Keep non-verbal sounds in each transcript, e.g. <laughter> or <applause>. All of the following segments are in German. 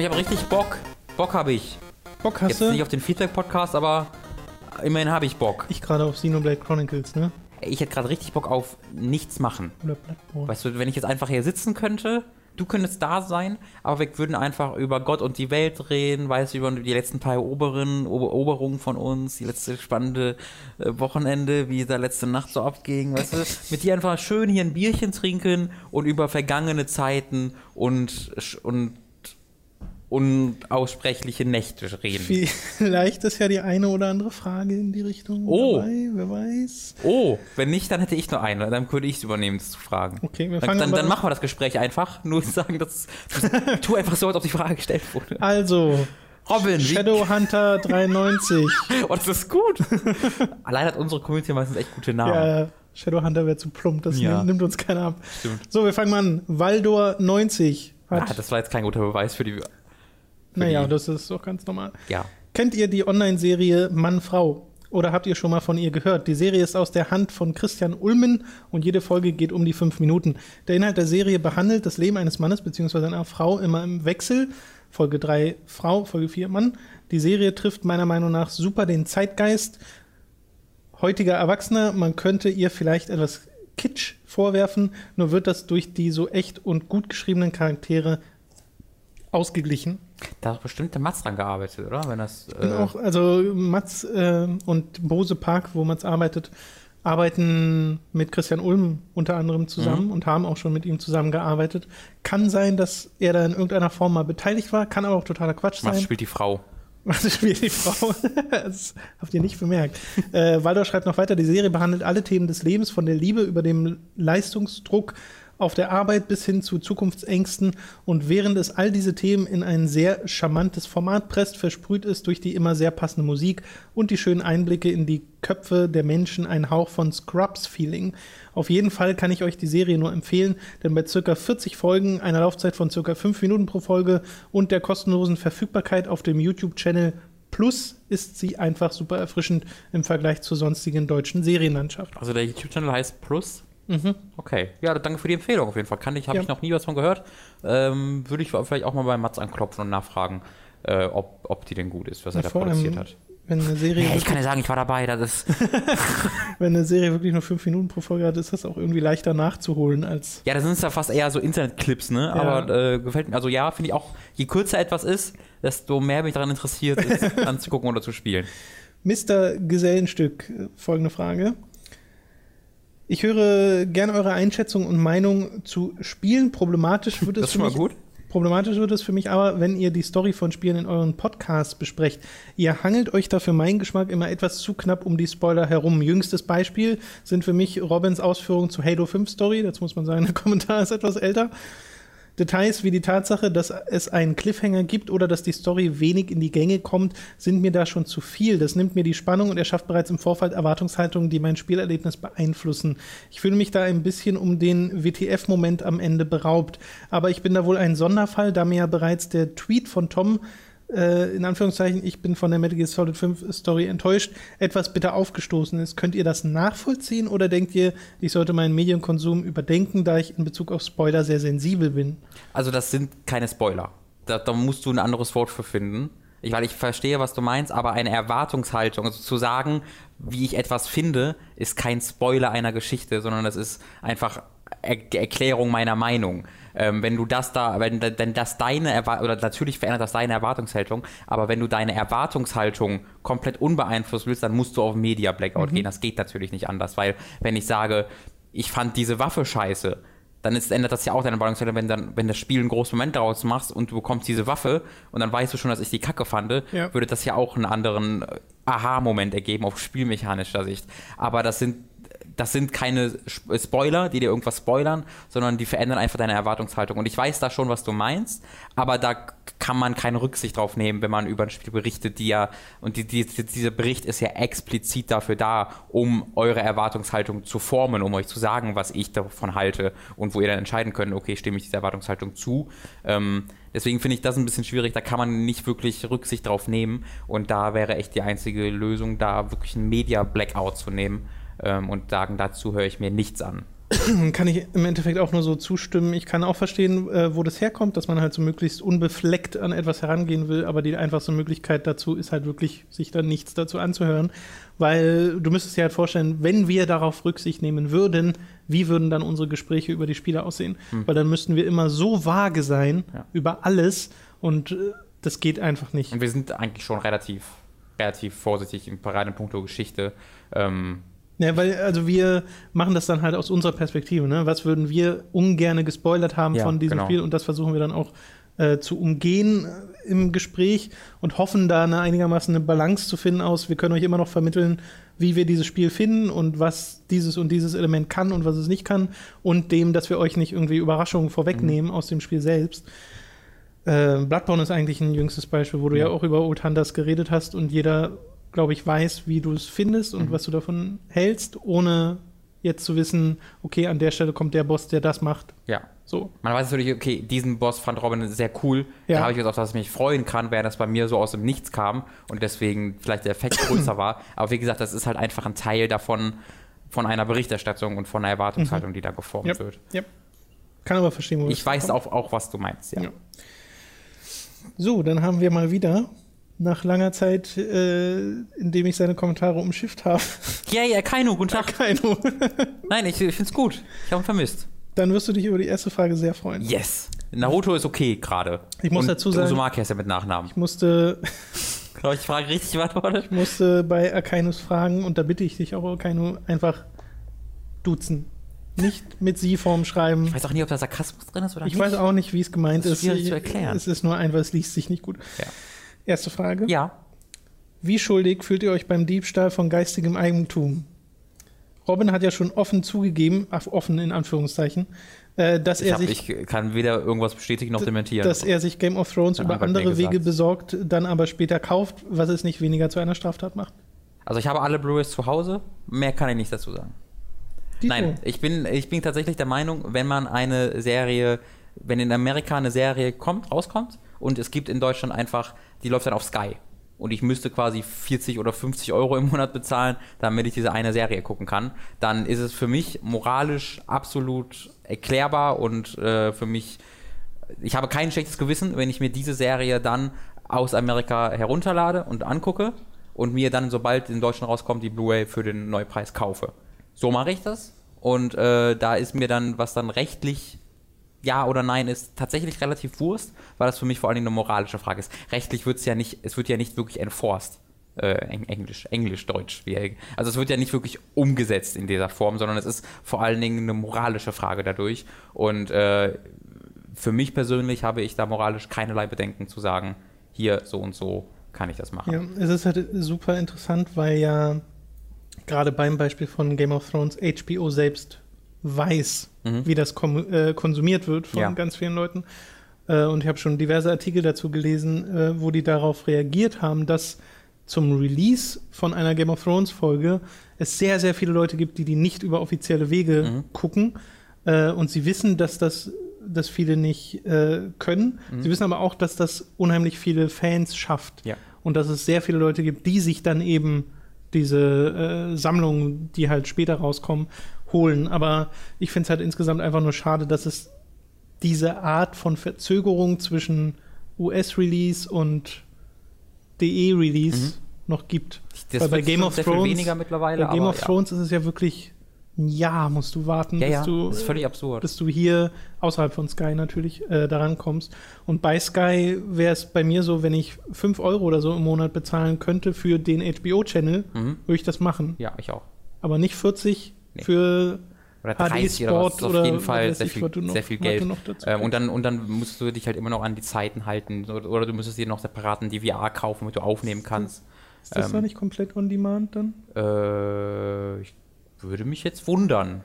Ich habe richtig Bock. Bock habe ich. Bock hast Jetzt du? nicht auf den Feedback-Podcast, aber immerhin habe ich Bock. Ich gerade auf Xenoblade Chronicles, ne? Ich hätte gerade richtig Bock auf nichts machen. Oder Bloodborne. Weißt du, wenn ich jetzt einfach hier sitzen könnte, du könntest da sein, aber wir würden einfach über Gott und die Welt reden, weißt du, über die letzten paar Eroberen, Ober- Eroberungen von uns, die letzte spannende äh, Wochenende, wie da letzte Nacht so abging, weißt du, mit dir einfach schön hier ein Bierchen trinken und über vergangene Zeiten und, und unaussprechliche Nächte reden. Vielleicht ist ja die eine oder andere Frage in die Richtung Oh. dabei, wer weiß. Oh, wenn nicht, dann hätte ich nur eine, dann würde ich es übernehmen, das zu fragen. Okay, wir Dann, fangen dann, dann machen wir das Gespräch einfach, nur <laughs> sagen, dass <laughs> tu einfach so, als ob die Frage gestellt wurde. Also, Robin, Shadowhunter <laughs> 93. Oh, das ist gut. Allein hat unsere Community meistens echt gute Namen. ja, Shadowhunter wäre zu plump, das Ja. nimmt, uns keiner ab. Stimmt. So, wir fangen mal an. Valdor 90 hat. Ah, das war jetzt kein guter Beweis für die. Naja, das ist doch ganz normal. Ja. Kennt ihr die Online-Serie Mann-Frau? Oder habt ihr schon mal von ihr gehört? Die Serie ist aus der Hand von Christian Ulmen und jede Folge geht um die fünf Minuten. Der Inhalt der Serie behandelt das Leben eines Mannes bzw. einer Frau immer im Wechsel. Folge 3 Frau, Folge 4 Mann. Die Serie trifft meiner Meinung nach super den Zeitgeist heutiger Erwachsener. Man könnte ihr vielleicht etwas Kitsch vorwerfen, nur wird das durch die so echt und gut geschriebenen Charaktere ausgeglichen. Da hat bestimmt der Mats dran gearbeitet, oder? Wenn das. Äh, auch, also Mats äh, und Bose Park, wo Mats arbeitet, arbeiten mit Christian Ulm unter anderem zusammen Mhm. und haben auch schon mit ihm zusammengearbeitet. Kann sein, dass er da in irgendeiner Form mal beteiligt war, kann aber auch totaler Quatsch Mats sein. spielt die Frau. Was <laughs> spielt die Frau? <laughs> das habt ihr nicht bemerkt. Äh, Waldor schreibt noch weiter, die Serie behandelt alle Themen des Lebens, von der Liebe über dem Leistungsdruck auf der Arbeit bis hin zu Zukunftsängsten. Und während es all diese Themen in ein sehr charmantes Format presst, versprüht es durch die immer sehr passende Musik und die schönen Einblicke in die Köpfe der Menschen ein Hauch von Scrubs-Feeling. Auf jeden Fall kann ich euch die Serie nur empfehlen, denn bei circa 40 Folgen, einer Laufzeit von circa 5 Minuten pro Folge und der kostenlosen Verfügbarkeit auf dem YouTube-Channel Plus ist sie einfach super erfrischend im Vergleich zur sonstigen deutschen Serienlandschaft. Also der YouTube-Channel heißt Plus. Mhm. Okay. Ja, danke für die Empfehlung auf jeden Fall. Kann ich, habe Ja. ich noch nie was von gehört. Ähm, Würde ich vielleicht auch mal bei Mats anklopfen und nachfragen, äh, ob, ob die denn gut ist, was er da produziert hat. Wenn eine, <laughs> Serie Ja, ich kann ja sagen, ich war dabei. Das ist. <laughs> wenn eine Serie wirklich nur 5 Minuten pro Folge hat, ist das auch irgendwie leichter nachzuholen als. Ja, das sind ja fast eher so Internetclips, ne? Aber äh, gefällt mir. Also ja, finde ich auch, je kürzer etwas ist, desto mehr bin ich daran interessiert, es <laughs> anzugucken oder zu spielen. Mr. Gesellenstück, äh, folgende Frage. Ich höre gerne eure Einschätzung und Meinung zu Spielen. Problematisch wird es Das für mich gut. Problematisch wird es für mich aber, wenn ihr die Story von Spielen in euren Podcasts besprecht. Ihr hangelt euch da für meinen Geschmack immer etwas zu knapp um die Spoiler herum. Jüngstes Beispiel sind für mich Robins Ausführungen zu Halo 5 Story. Dazu muss man sagen, der Kommentar ist etwas älter. Details wie die Tatsache, dass es einen Cliffhanger gibt oder dass die Story wenig in die Gänge kommt, sind mir da schon zu viel. Das nimmt mir die Spannung und erschafft bereits im Vorfeld Erwartungshaltungen, die mein Spielerlebnis beeinflussen. Ich fühle mich da ein bisschen um den WTF-Moment am Ende beraubt. Aber ich bin da wohl ein Sonderfall, da mir ja bereits der Tweet von Tom äh, in Anführungszeichen, ich bin von der Metal Gear Solid 5 Story enttäuscht, etwas bitter aufgestoßen ist. Könnt ihr das nachvollziehen oder denkt ihr, ich sollte meinen Medienkonsum überdenken, da ich in Bezug auf Spoiler sehr sensibel bin? Also das sind keine Spoiler. Da, da musst du ein anderes Wort für finden. Ich, weil ich verstehe, was du meinst, aber eine Erwartungshaltung, also zu sagen, wie ich etwas finde, ist kein Spoiler einer Geschichte, sondern das ist einfach Erklärung meiner Meinung. Ähm, wenn du das da, wenn, wenn das deine Erwartung, oder natürlich verändert das deine Erwartungshaltung, aber wenn du deine Erwartungshaltung komplett unbeeinflusst willst, dann musst du auf Media Blackout gehen. Das geht natürlich nicht anders, weil wenn ich sage, ich fand diese Waffe scheiße, dann ist, ändert das ja auch deine Erwartungshaltung, wenn dann, wenn das Spiel einen großen Moment daraus machst und du bekommst diese Waffe und dann weißt du schon, dass ich die Kacke fand, Ja. würde das ja auch einen anderen äh, Aha-Moment ergeben auf spielmechanischer Sicht. Aber das sind das sind keine Sp- Spoiler, die dir irgendwas spoilern, sondern die verändern einfach deine Erwartungshaltung. Und ich weiß da schon, was du meinst, aber da kann kann man keine Rücksicht drauf nehmen, wenn man über ein Spiel berichtet, die ja, und die, die, dieser Bericht ist ja explizit dafür da, um eure Erwartungshaltung zu formen, um euch zu sagen, was ich davon halte und wo ihr dann entscheiden könnt, okay, stimme ich dieser Erwartungshaltung zu. Ähm, deswegen finde ich das ein bisschen schwierig, da kann man nicht wirklich Rücksicht drauf nehmen und da wäre echt die einzige Lösung, da wirklich ein Media-Blackout zu nehmen ähm, und sagen, dazu höre ich mir nichts an. <clears throat> kann ich im Endeffekt auch nur so zustimmen. Ich kann auch verstehen, äh, wo das herkommt, dass man halt so möglichst unbefleckt an etwas herangehen will, aber die einfachste Möglichkeit dazu ist halt wirklich, sich dann nichts dazu anzuhören. Weil du müsstest dir halt vorstellen, wenn wir darauf Rücksicht nehmen würden, wie würden dann unsere Gespräche über die Spiele aussehen? Hm. Weil dann müssten wir immer so vage sein ja. über alles und äh, das geht einfach nicht. Und wir sind eigentlich schon relativ, relativ vorsichtig im Paradepunkt Geschichte. Ähm, ja, weil, also wir machen das dann halt aus unserer Perspektive, ne? Was würden wir ungerne gespoilert haben ja, von diesem genau. Spiel und das versuchen wir dann auch äh, zu umgehen äh, im Gespräch und hoffen da eine einigermaßen eine Balance zu finden aus. Wir können euch immer noch vermitteln, wie wir dieses Spiel finden und was dieses und dieses Element kann und was es nicht kann und dem, dass wir euch nicht irgendwie Überraschungen vorwegnehmen mhm. aus dem Spiel selbst. Äh, Bloodborne ist eigentlich ein jüngstes Beispiel, wo du ja, ja auch über Old Hunters geredet hast und jeder glaube ich, weiß, wie du es findest und mhm. was du davon hältst, ohne jetzt zu wissen, okay, an der Stelle kommt der Boss, der das macht. Ja. So. Man weiß natürlich, okay, diesen Boss fand Robin sehr cool. Ja. Da habe ich jetzt auch, dass ich mich freuen kann, während das bei mir so aus dem Nichts kam und deswegen vielleicht der Effekt größer <clears throat> war. Aber wie gesagt, das ist halt einfach ein Teil davon, von einer Berichterstattung und von einer Erwartungshaltung, mhm. die da geformt yep. wird. Yep. Kann aber verstehen, wo Ich weiß auch, auch, was du meinst, ja. ja. So, dann haben wir mal wieder nach langer Zeit, äh, indem ich seine Kommentare umschifft habe. Ja, ja, Kaino, guten Tag. Kaino. Nein, ich, ich finde es gut. Ich habe ihn vermisst. Dann wirst du dich über die erste Frage sehr freuen. Yes. Naruto ist okay gerade. Ich muss Und dazu sagen. Uzumaki ist ja mit Nachnamen. Ich musste. <laughs> Glaube ich, Frage richtig beantwortet. Ich musste bei Akainus fragen und da bitte ich dich auch, Akainu, einfach duzen. Nicht mit Sie-Form schreiben. Ich weiß auch nicht, ob da Sarkasmus drin ist oder ich nicht. Ich weiß auch nicht, wie es gemeint das ist. Schwierig zu erklären. Es ist nur einfach, es liest sich nicht gut. Ja. Erste Frage. Ja. Wie schuldig fühlt ihr euch beim Diebstahl von geistigem Eigentum? Robin hat ja schon offen zugegeben, ach, offen in Anführungszeichen, äh, dass ich er hab, sich. Ich kann weder irgendwas bestätigen noch dementieren. Dass er sich Game of Thrones über andere Wege besorgt, dann aber später kauft, was es nicht weniger zu einer Straftat macht. Also ich habe alle Blu-rays zu Hause, mehr kann ich nicht dazu sagen. Die Nein, ich bin, ich bin tatsächlich der Meinung, wenn man eine Serie, wenn in Amerika eine Serie kommt, rauskommt und es gibt in Deutschland einfach, die läuft dann auf Sky und ich müsste quasi 40 oder 50 Euro im Monat bezahlen, damit ich diese eine Serie gucken kann, dann ist es für mich moralisch absolut erklärbar und äh, für mich, ich habe kein schlechtes Gewissen, wenn ich mir diese Serie dann aus Amerika herunterlade und angucke und mir dann, sobald in Deutschland rauskommt, die Blu-ray für den Neupreis kaufe. So mache ich das. Und äh, da ist mir dann, was dann rechtlich ja oder nein ist tatsächlich relativ Wurst, weil das für mich vor allen Dingen eine moralische Frage ist. Rechtlich wird es ja nicht, es wird ja nicht wirklich enforced. Äh, Englisch, Englisch, Deutsch. Also es wird ja nicht wirklich umgesetzt in dieser Form, sondern es ist vor allen Dingen eine moralische Frage dadurch. Und äh, für mich persönlich habe ich da moralisch keinerlei Bedenken zu sagen, hier so und so kann ich das machen. Ja, es ist halt super interessant, weil ja gerade beim Beispiel von Game of Thrones HBO selbst weiß, mhm. wie das äh, konsumiert wird von ja. ganz vielen Leuten. Äh, und ich habe schon diverse Artikel dazu gelesen, äh, wo die darauf reagiert haben, dass zum Release von einer Game of Thrones Folge es sehr, sehr viele Leute gibt, die die nicht über offizielle Wege mhm. gucken. Äh, und sie wissen, dass das dass viele nicht äh, können. Mhm. Sie wissen aber auch, dass das unheimlich viele Fans schafft. Ja. Und dass es sehr viele Leute gibt, die sich dann eben diese äh, Sammlungen, die halt später rauskommen, holen. Aber ich finde es halt insgesamt einfach nur schade, dass es diese Art von Verzögerung zwischen US-Release und DE-Release mhm. noch gibt. Das Weil bei Game of Thrones weniger mittlerweile. Bei Game of ja. Thrones ist es ja wirklich ein Jahr musst du warten, ja, bis, ja. Du, das ist völlig absurd. bis du hier außerhalb von Sky natürlich äh, daran kommst. Und bei Sky wäre es bei mir so, wenn ich 5 Euro oder so im Monat bezahlen könnte für den HBO-Channel, mhm. würde ich das machen. Ja, ich auch. Aber nicht 40 nee. für oder 30 oder was, auf jeden Fall sehr viel, noch, sehr viel Geld. Ähm, und, dann, und dann musst du dich halt immer noch an die Zeiten halten. Oder, oder du müsstest dir noch separaten DVR kaufen, damit du aufnehmen kannst. Ist das ähm, da nicht komplett on demand dann? Äh, ich würde mich jetzt wundern.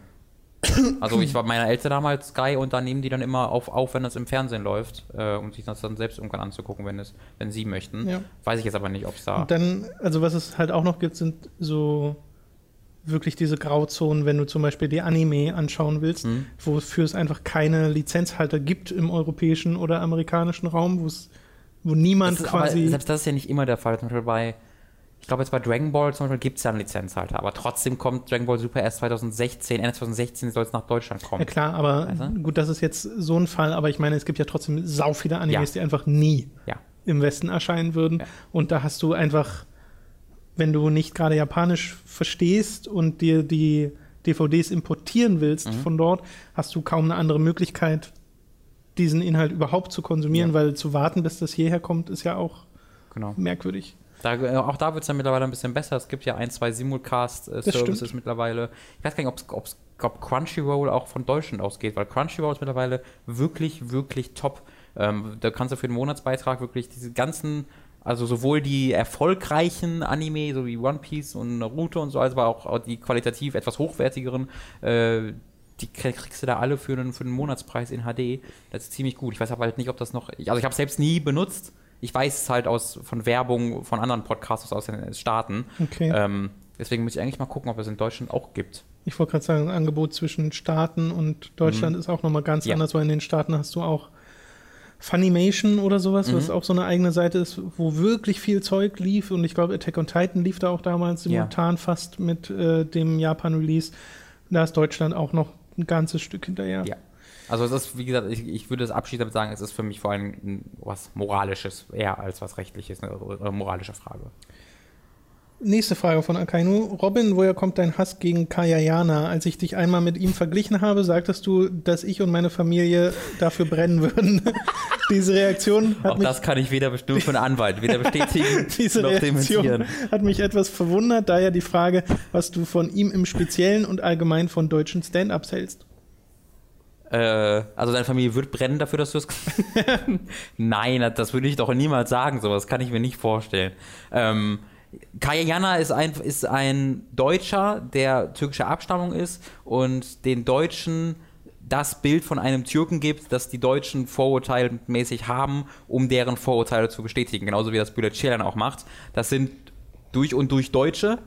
Also ich war meiner Eltern damals Sky und da nehmen die dann immer auf, auf wenn das im Fernsehen läuft, äh, um sich das dann selbst irgendwann anzugucken, wenn, es, wenn sie möchten. Ja. Weiß ich jetzt aber nicht, ob es da. Und dann, also was es halt auch noch gibt, sind so wirklich diese Grauzonen, wenn du zum Beispiel die Anime anschauen willst, Mhm. wofür es einfach keine Lizenzhalter gibt im europäischen oder amerikanischen Raum, wo es wo niemand ist, aber quasi. selbst das ist ja nicht immer der Fall. Zum Beispiel bei, ich glaube jetzt bei Dragon Ball zum Beispiel gibt es ja einen Lizenzhalter, aber trotzdem kommt Dragon Ball Super erst 2016, Ende 2016 soll es nach Deutschland kommen. Ja klar, aber Weißt du? gut, das ist jetzt so ein Fall, aber ich meine, es gibt ja trotzdem sau viele Animes, Ja. die einfach nie Ja. im Westen erscheinen würden. Ja. Und da hast du einfach, wenn du nicht gerade Japanisch verstehst und dir die DVDs importieren willst Mhm. von dort, hast du kaum eine andere Möglichkeit, diesen Inhalt überhaupt zu konsumieren, Ja. weil zu warten, bis das hierher kommt, ist ja auch Genau. merkwürdig. Da, äh, auch da wird es dann mittlerweile ein bisschen besser. Es gibt ja ein, zwei Simulcast-Services mittlerweile. Ich weiß gar nicht, ob's, ob Crunchyroll auch von Deutschland ausgeht, weil Crunchyroll ist mittlerweile wirklich, wirklich top. Ähm, da kannst du für den Monatsbeitrag wirklich diese ganzen, also sowohl die erfolgreichen Anime, so wie One Piece und Naruto und so, als aber auch, auch die qualitativ etwas hochwertigeren, äh, die krieg- kriegst du da alle für einen, für einen Monatspreis in HD. Das ist ziemlich gut. Ich weiß aber halt nicht, ob das noch. Also ich habe es selbst nie benutzt. Ich weiß es halt aus von Werbung von anderen Podcasts aus den Staaten. Okay. Ähm, deswegen muss ich eigentlich mal gucken, ob es in Deutschland auch gibt. Ich wollte gerade sagen, ein Angebot zwischen Staaten und Deutschland ist auch nochmal ganz Mhm. Ja. anders, weil in den Staaten hast du auch Funimation oder sowas, was Mhm. auch so eine eigene Seite ist, wo wirklich viel Zeug lief. Und ich glaube, Attack on Titan lief da auch damals simultan fast mit äh, dem Japan-Release. Da ist Deutschland auch noch ein ganzes Stück hinterher. Ja. Also es ist, wie gesagt, ich, ich würde es abschließend damit sagen, es ist für mich vor allem was Moralisches, eher als was Rechtliches, eine äh, moralische Frage. Nächste Frage von Akainu. Robin, woher kommt dein Hass gegen Kayayana? Als ich dich einmal mit ihm verglichen habe, sagtest du, dass ich und meine Familie dafür brennen würden. <laughs> Diese Reaktion hat Auch mich das kann ich weder bestimmen für einen Anwalt, weder bestätigen <laughs> Diese noch Reaktion dementieren. hat mich etwas verwundert, daher die Frage, was du von ihm im Speziellen und allgemein von deutschen Stand-Ups hältst. Äh, also deine Familie wird brennen dafür, dass du es. <laughs> Nein, das würde ich doch niemals sagen. Sowas kann ich mir nicht vorstellen. Ähm, Kaya Jana ist ein, ist ein Deutscher, der türkischer Abstammung ist und den Deutschen das Bild von einem Türken gibt, das die Deutschen vorurteilmäßig haben, um deren Vorurteile zu bestätigen. Genauso wie das Bülent Ceylan auch macht. Das sind durch und durch Deutsche,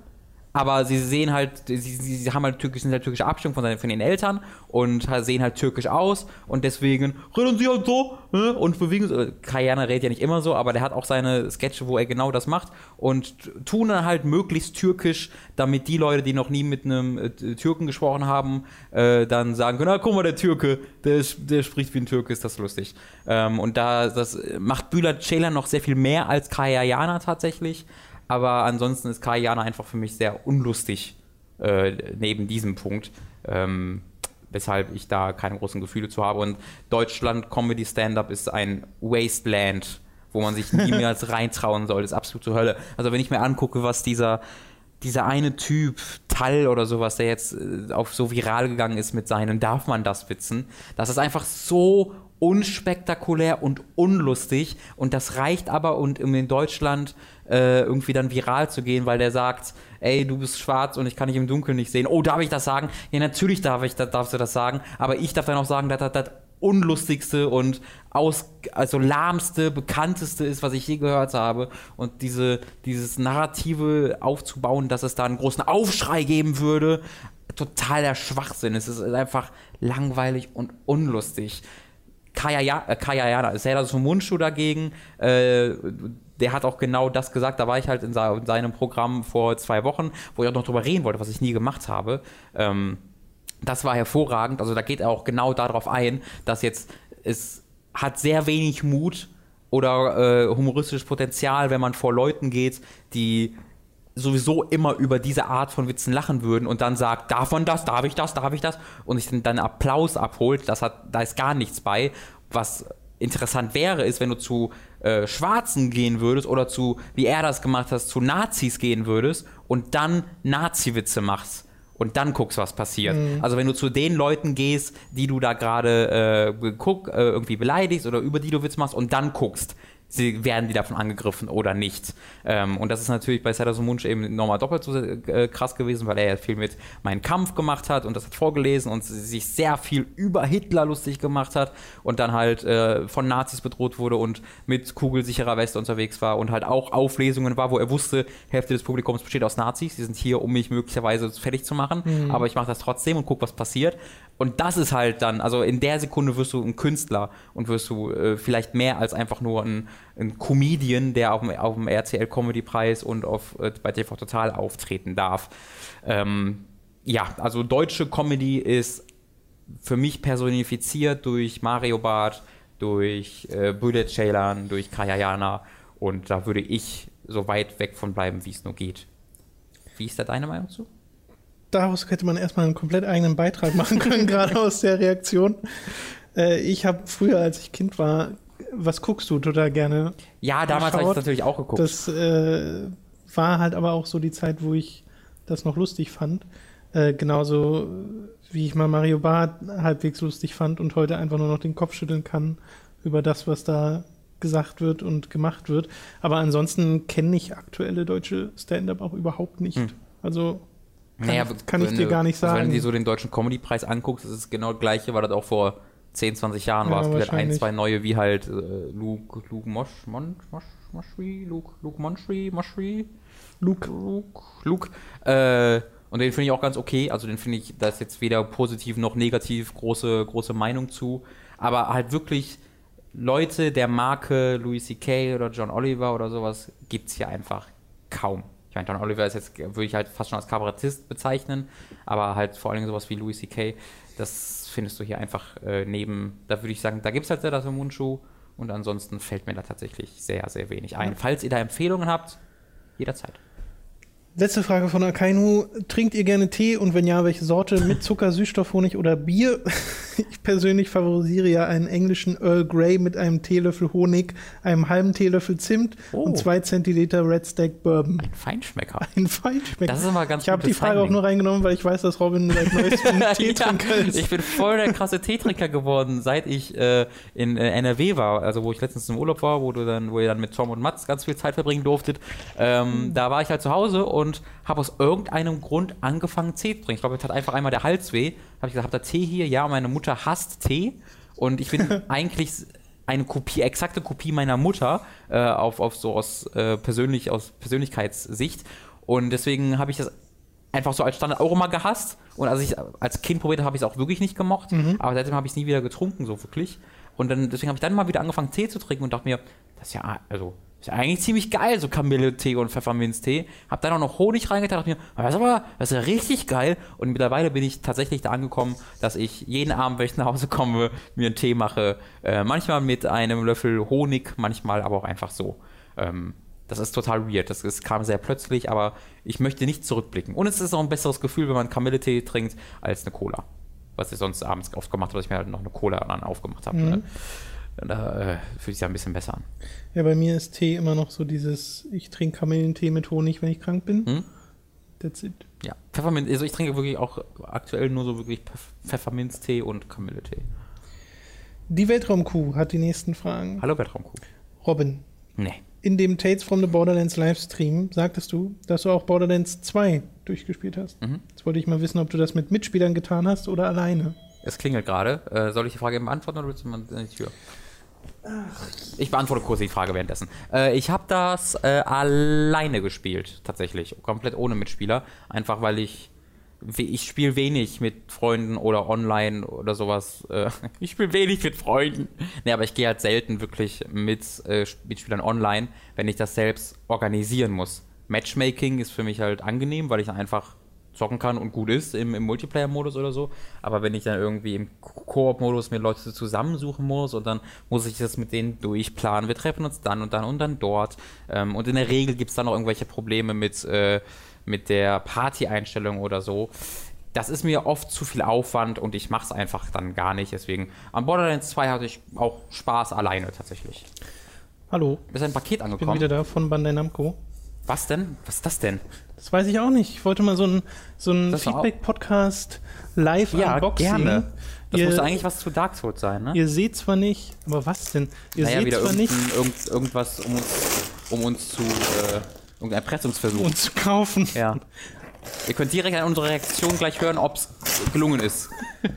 aber sie sehen halt, sie, sie, haben halt türkisch, sind halt türkische Abstimmung von, seinen, von ihren Eltern und sehen halt türkisch aus und deswegen reden sie halt so ne? und bewegen sich. Kayana redet ja nicht immer so, aber der hat auch seine Sketche, wo er genau das macht und tun dann halt möglichst türkisch, damit die Leute, die noch nie mit einem äh, Türken gesprochen haben, äh, dann sagen können, na guck mal, der Türke, der, der spricht wie ein Türke, ist das lustig. Ähm, und da das macht Bülent Ceylan noch sehr viel mehr als Kayana tatsächlich. Aber ansonsten ist Kayana einfach für mich sehr unlustig äh, neben diesem Punkt. Ähm, weshalb ich da keine großen Gefühle zu habe. Und Deutschland Comedy Stand-Up ist ein Wasteland, wo man sich niemals <laughs> reintrauen soll. Das ist absolut zur Hölle. Also wenn ich mir angucke, was dieser, dieser eine Typ, Tall oder sowas, der jetzt äh, auf so viral gegangen ist mit seinen Darf man das Witzen, das ist einfach so unspektakulär und unlustig und das reicht aber und in Deutschland äh, irgendwie dann viral zu gehen, weil der sagt, ey, du bist schwarz und ich kann dich im Dunkeln nicht sehen. Oh, darf ich das sagen? Ja, natürlich darf ich, das, darfst du das sagen, aber ich darf dann auch sagen, dass das das unlustigste und aus, also lahmste, bekannteste ist, was ich je gehört habe. Und diese, dieses Narrative aufzubauen, dass es da einen großen Aufschrei geben würde, totaler Schwachsinn. Es ist einfach langweilig und unlustig. Kaya, äh, Kaya Jana, Serdar Sumunchu dagegen, äh, der hat auch genau das gesagt. Da war ich halt in, seinem Programm vor zwei Wochen, wo ich auch noch drüber reden wollte, was ich nie gemacht habe. Ähm, das war hervorragend. Also da geht er auch genau darauf ein, dass jetzt es hat sehr wenig Mut oder äh, humoristisches Potenzial, wenn man vor Leuten geht, die sowieso immer über diese Art von Witzen lachen würden und dann sagt, darf man das, darf ich das, darf ich das und sich dann, dann Applaus abholt, das hat, da ist gar nichts bei. Was interessant wäre, ist, wenn du zu äh, Schwarzen gehen würdest oder zu, wie er das gemacht hat, zu Nazis gehen würdest und dann Nazi-Witze machst und dann guckst, was passiert. Also wenn du zu den Leuten gehst, die du da gerade äh, guck, äh, irgendwie beleidigst oder über die du Witz machst und dann guckst, sie, werden die davon angegriffen oder nicht. Ähm, und das ist natürlich bei Sailor Munch eben nochmal doppelt so äh, krass gewesen, weil er ja viel mit meinem Kampf gemacht hat und das hat vorgelesen und sich sehr viel über Hitler lustig gemacht hat und dann halt äh, von Nazis bedroht wurde und mit kugelsicherer Weste unterwegs war und halt auch Auflesungen war, wo er wusste, Hälfte des Publikums besteht aus Nazis, die sind hier, um mich möglicherweise fertig zu machen, mhm. aber ich mache das trotzdem und gucke, was passiert. Und das ist halt dann, also in der Sekunde wirst du ein Künstler und wirst du äh, vielleicht mehr als einfach nur ein, ein Comedian, der auf dem, auf dem RCL Comedy Preis und auf, äh, bei TV Total auftreten darf. Ähm, ja, also deutsche Comedy ist für mich personifiziert durch Mario Barth, durch äh, Bullet Ceylan, durch Kaya Jana und da würde ich so weit weg von bleiben, wie es nur geht. Wie ist da deine Meinung zu? Daraus hätte man erstmal einen komplett eigenen Beitrag machen können, <laughs> gerade aus der Reaktion. Äh, ich habe früher, als ich Kind war, was guckst du total gerne? Ja, damals habe ich natürlich auch geguckt. Das äh, war halt aber auch so die Zeit, wo ich das noch lustig fand. Äh, genauso wie ich mal Mario Barth halbwegs lustig fand und heute einfach nur noch den Kopf schütteln kann über das, was da gesagt wird und gemacht wird. Aber ansonsten kenne ich aktuelle deutsche Stand-up auch überhaupt nicht. Hm. Also kann, naja, kann ich dir gar nicht sagen. Also wenn du dir so den deutschen Comedy-Preis anguckst, ist es genau das gleiche, weil das auch vor 10, 20 Jahren ja, war. Es gibt halt ein, zwei neue, wie halt äh, Luke, Luke Mosch, Mon, Mosch, Moschri, Luke, Luke Monschri, Moschri, Luke, Luke, Luke. Äh, und den finde ich auch ganz okay. Also den finde ich, da ist jetzt weder positiv noch negativ große, große Meinung zu. Aber halt wirklich Leute der Marke Louis C.K. oder John Oliver oder sowas gibt es hier einfach kaum meine, John Oliver ist jetzt, würde ich halt fast schon als Kabarettist bezeichnen, aber halt vor allem sowas wie Louis C.K., das findest du hier einfach äh, neben, da würde ich sagen, da gibt es halt sehr das Mundschuh und ansonsten fällt mir da tatsächlich sehr, sehr wenig ein. Falls ihr da Empfehlungen habt, jederzeit. Letzte Frage von Akainu. Trinkt ihr gerne Tee und wenn ja, welche Sorte? Mit Zucker, Süßstoff, Honig oder Bier? <laughs> Ich persönlich favorisiere ja einen englischen Earl Grey mit einem Teelöffel Honig, einem halben Teelöffel Zimt oh. und zwei Zentiliter Red Steak Bourbon. Ein Feinschmecker. Ein Feinschmecker. Das ist immer ganz Ich habe die Frage Timing. auch nur reingenommen, weil ich weiß, dass Robin seit neuestem <laughs> Teetrinker ist. Ich bin voll der krasse Teetrinker geworden, seit ich äh, in äh, NRW war, also wo ich letztens im Urlaub war, wo du dann, wo ihr dann mit Tom und Mats ganz viel Zeit verbringen durftet. Ähm, mhm. Da war ich halt zu Hause und und habe aus irgendeinem Grund angefangen, Tee zu trinken. Ich glaube, jetzt hat einfach einmal der Hals weh. Habe ich gesagt, habt ihr Tee hier? Ja, meine Mutter hasst Tee. Und ich bin <laughs> eigentlich eine Kopie, exakte Kopie meiner Mutter, äh, auf, auf so aus, äh, persönlich, aus Persönlichkeitssicht. Und deswegen habe ich das einfach so als Standard auch immer gehasst. Und als ich als Kind probiert habe, habe ich es auch wirklich nicht gemocht. Mhm. Aber seitdem habe ich es nie wieder getrunken, so wirklich. Und dann, deswegen habe ich dann mal wieder angefangen, Tee zu trinken und dachte mir, das ist ja, also ist eigentlich ziemlich geil, so Kamille-Tee und Pfefferminztee. Hab dann auch noch Honig reingetan, dachte mir, das ist aber, das ist ja richtig geil. Und mittlerweile bin ich tatsächlich da angekommen, dass ich jeden Abend, wenn ich nach Hause komme, mir einen Tee mache. Äh, manchmal mit einem Löffel Honig, manchmal aber auch einfach so. Ähm, das ist total weird. Das, das, kam sehr plötzlich, aber ich möchte nicht zurückblicken. Und es ist auch ein besseres Gefühl, wenn man Kamille-Tee trinkt, als eine Cola. Was ich sonst abends oft gemacht habe, dass ich mir halt noch eine Cola dann aufgemacht habe. Mhm. Ne? Da äh, fühlt sich ja ein bisschen besser an. Ja, bei mir ist Tee immer noch so dieses, ich trinke Kamillentee mit Honig, wenn ich krank bin. Hm? That's it. Ja, Pfefferminz, also ich trinke wirklich auch aktuell nur so wirklich Pfefferminztee und Kamilletee. Die Weltraumkuh hat die nächsten Fragen. Hallo Weltraumkuh. Robin. Nee. In dem Tales from the Borderlands Livestream sagtest du, dass du auch Borderlands 2 durchgespielt hast. Mhm. Jetzt wollte ich mal wissen, ob du das mit Mitspielern getan hast oder alleine. Es klingelt gerade. Äh, soll ich die Frage eben beantworten oder willst du mal in die Tür? Ich beantworte kurz die Frage währenddessen. Äh, ich habe das äh, alleine gespielt, tatsächlich. Komplett ohne Mitspieler. Einfach weil ich. Ich spiele wenig mit Freunden oder online oder sowas. Äh, <laughs> ich spiele wenig mit Freunden. Nee, aber ich gehe halt selten wirklich mit äh, Mitspielern online, wenn ich das selbst organisieren muss. Matchmaking ist für mich halt angenehm, weil ich einfach zocken kann und gut ist im, im Multiplayer-Modus oder so. Aber wenn ich dann irgendwie im Koop-Modus mir Leute zusammensuchen muss und dann muss ich das mit denen durchplanen. Wir treffen uns dann und dann und dann dort. Ähm, und in der Regel gibt es dann noch irgendwelche Probleme mit, äh, mit der Party-Einstellung oder so. Das ist mir oft zu viel Aufwand und ich mache es einfach dann gar nicht. Deswegen am Borderlands 2 hatte ich auch Spaß alleine tatsächlich. Hallo. Ist ein Paket angekommen. Ich bin wieder da von Bandai Namco. Was denn? Was ist das denn? Das weiß ich auch nicht. Ich wollte mal so ein, so ein Feedback-Podcast live Ja, Unboxing. gerne. Das Ihr- muss eigentlich was zu Dark Souls sein, ne? Ihr seht zwar nicht, aber was denn? Ihr naja, seht wieder zwar nicht, irgend, irgendwas, um uns, um uns zu, äh, irgendein Erpressungsversuch. uns zu kaufen. ja. Ihr könnt direkt an unserer Reaktion gleich hören, ob es gelungen ist. <laughs>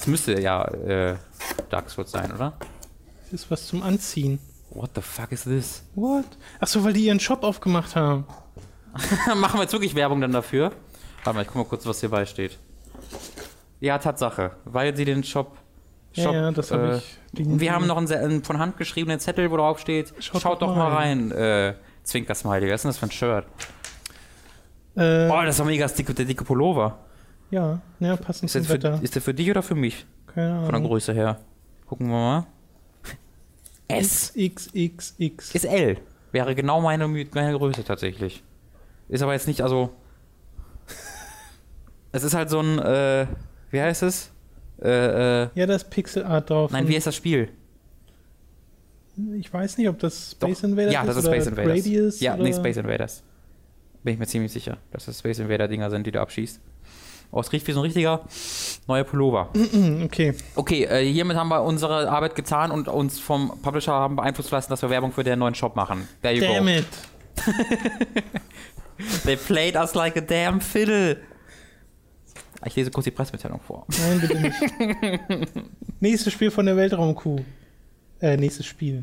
Es müsste ja äh, Dark Souls sein, oder? Das ist was zum Anziehen. What the fuck is this? What? Achso, weil die ihren Shop aufgemacht haben. <laughs> Machen wir jetzt wirklich Werbung dann dafür? Warte mal, ich guck mal kurz, was hierbei steht. Ja, Tatsache, weil sie den Shop. Ja, Shop ja, das habe äh, ich. Die, Und wir haben noch einen, einen von Hand geschriebenen Zettel, wo drauf steht, Schaut schaut, doch mal mal rein, äh, Zwinker-Smiley. Was ist denn das für ein Shirt? Äh, Oh, das ist doch mega dicke, der dicke Pullover. ja, ja, passend Ist der, zum für, Wetter. ist der für dich oder für mich? Keine Von der Ahnung. Größe her. Gucken wir mal. S. XXX. Ist L. Wäre genau meine, meine Größe tatsächlich. Ist aber jetzt nicht, also. <laughs> es ist halt so ein, äh, wie heißt es? Äh, äh, Ja, da ist Pixel Art drauf. nein, wie heißt das Spiel? Ich weiß nicht, ob das Space Doch. Invaders Ja, ist das ist Space Invaders. Gradius ja, oder? nee, Space Invaders. Bin ich mir ziemlich sicher, dass das Space Invader-Dinger sind, die du abschießt. Oh, es riecht wie so ein richtiger neuer Pullover. Okay, Okay, äh, hiermit haben wir unsere Arbeit getan und uns vom Publisher haben beeinflusst lassen, dass wir Werbung für den neuen Shop machen. There you damn go. it. <laughs> They played us like a damn fiddle. Ich lese kurz die Pressemitteilung vor. Nein, bitte nicht. <laughs> Nächstes Spiel von der Weltraumkuh. Äh, nächstes Spiel.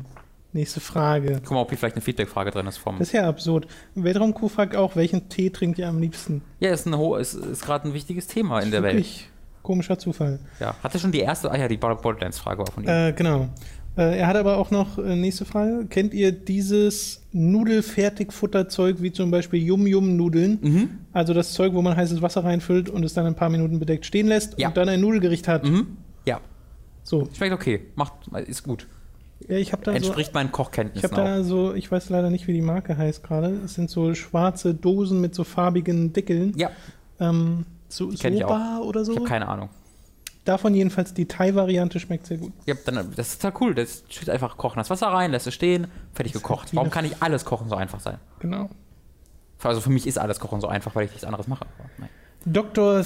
Nächste Frage. Guck mal, ob hier vielleicht eine Feedback-Frage drin ist vom. Das ist ja absurd. Weltraumkuh fragt auch, welchen Tee trinkt ihr am liebsten? Ja, ist, ein ho- ist, ist gerade ein wichtiges Thema in der Welt. Komischer Zufall. Ja. Hatte schon die erste, ah ja, die Borderlands-Frage war von ihm. Äh, genau. Äh, er hat aber auch noch äh, nächste Frage. Kennt ihr dieses Nudelfertigfutterzeug wie zum Beispiel Yum-Yum-Nudeln? mhm. Also das Zeug, wo man heißes Wasser reinfüllt und es dann ein paar Minuten bedeckt stehen lässt Ja. und dann ein Nudelgericht hat. Mhm. Ja, So, schmeckt okay. Macht, ist gut. Ja, ich habe da so Entspricht meinen Ich habe Kochkenntnissen da so, ich weiß leider nicht, wie die Marke heißt gerade. Es sind so schwarze Dosen mit so farbigen Deckeln. Ja, Ähm, so kenn ich Soba oder ich so. habe keine Ahnung. Davon jedenfalls die Thai-Variante schmeckt sehr gut. Ja, dann, das ist total cool. Das steht einfach kochen. Das Wasser rein, lässt es stehen, fertig gekocht. wie Warum kann nicht alles Kochen so einfach sein? Genau. Also für mich ist alles Kochen so einfach, weil ich nichts anderes mache. Dr.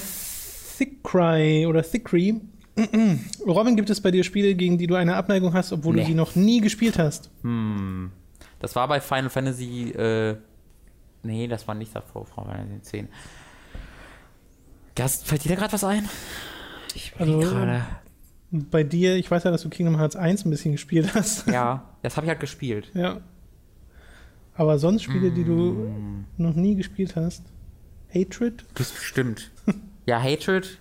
Thickry oder Thickry. Robin, gibt es bei dir Spiele, gegen die du eine Abneigung hast, obwohl Nee. du sie noch nie gespielt hast? Hm. Das war bei Final Fantasy. Äh, nee, das war nicht davor, Final Fantasy 10. Gast, fällt dir da gerade was ein? Ich Also- also, gerade. Bei dir, ich weiß ja, dass du Kingdom Hearts 1 ein bisschen gespielt hast. Ja, <laughs> das habe ich halt gespielt. ja. Aber sonst Spiele, die du Hm. noch nie gespielt hast? Hatred? Das stimmt. ja, Hatred.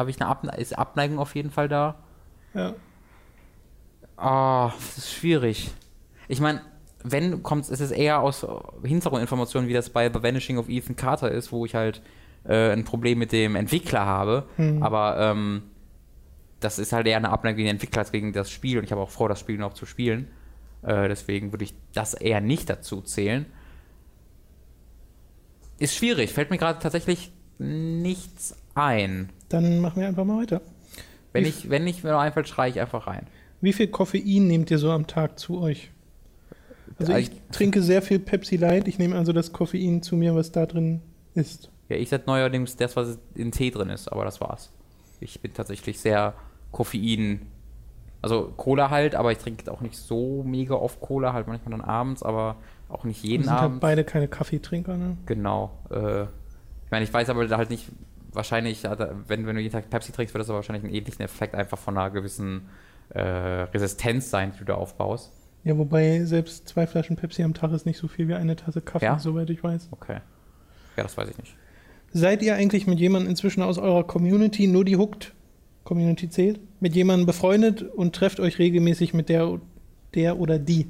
Habe ich eine Abne ist Abneigung auf jeden Fall da. Ja. Ah, das ist schwierig. Ich meine, wenn kommt ist es eher aus Hintergrundinformationen, wie das bei The Vanishing of Ethan Carter ist, wo ich halt äh, ein Problem mit dem Entwickler habe. Hm. Aber ähm, das ist halt eher eine Abneigung gegen den Entwickler als gegen das Spiel und ich habe auch vor, das Spiel noch zu spielen. Äh, deswegen würde ich das eher nicht dazu zählen. Ist schwierig, fällt mir gerade tatsächlich nichts ein. Dann machen wir einfach mal weiter. Wenn Wie- ich, wenn nicht mir noch einfällt, schreie ich einfach rein. Wie viel Koffein nehmt ihr so am Tag zu euch? Also ich trinke sehr viel Pepsi Light. Ich nehme also das Koffein zu mir, was da drin ist. Ja, ich setze neuerdings das, was in Tee drin ist, aber das war's. Ich bin tatsächlich sehr Koffein. Also Cola halt, aber ich trinke auch nicht so mega oft Cola, halt manchmal dann abends, aber auch nicht Wir jeden sind halt Abend. beide keine Kaffeetrinker, ne? Genau. Äh, ich meine, ich weiß aber halt nicht, wahrscheinlich, wenn, wenn du jeden Tag Pepsi trinkst, wird das aber wahrscheinlich einen ähnlichen Effekt einfach von einer gewissen äh, Resistenz sein, die du da aufbaust. Ja, wobei selbst zwei Flaschen Pepsi am Tag ist nicht so viel wie eine Tasse Kaffee, Ja? soweit ich weiß. Okay. Ja, das weiß ich nicht. Seid ihr eigentlich mit jemandem inzwischen aus eurer Community, nur die Hooked Community zählt, mit jemandem befreundet und trefft euch regelmäßig mit der, der oder die?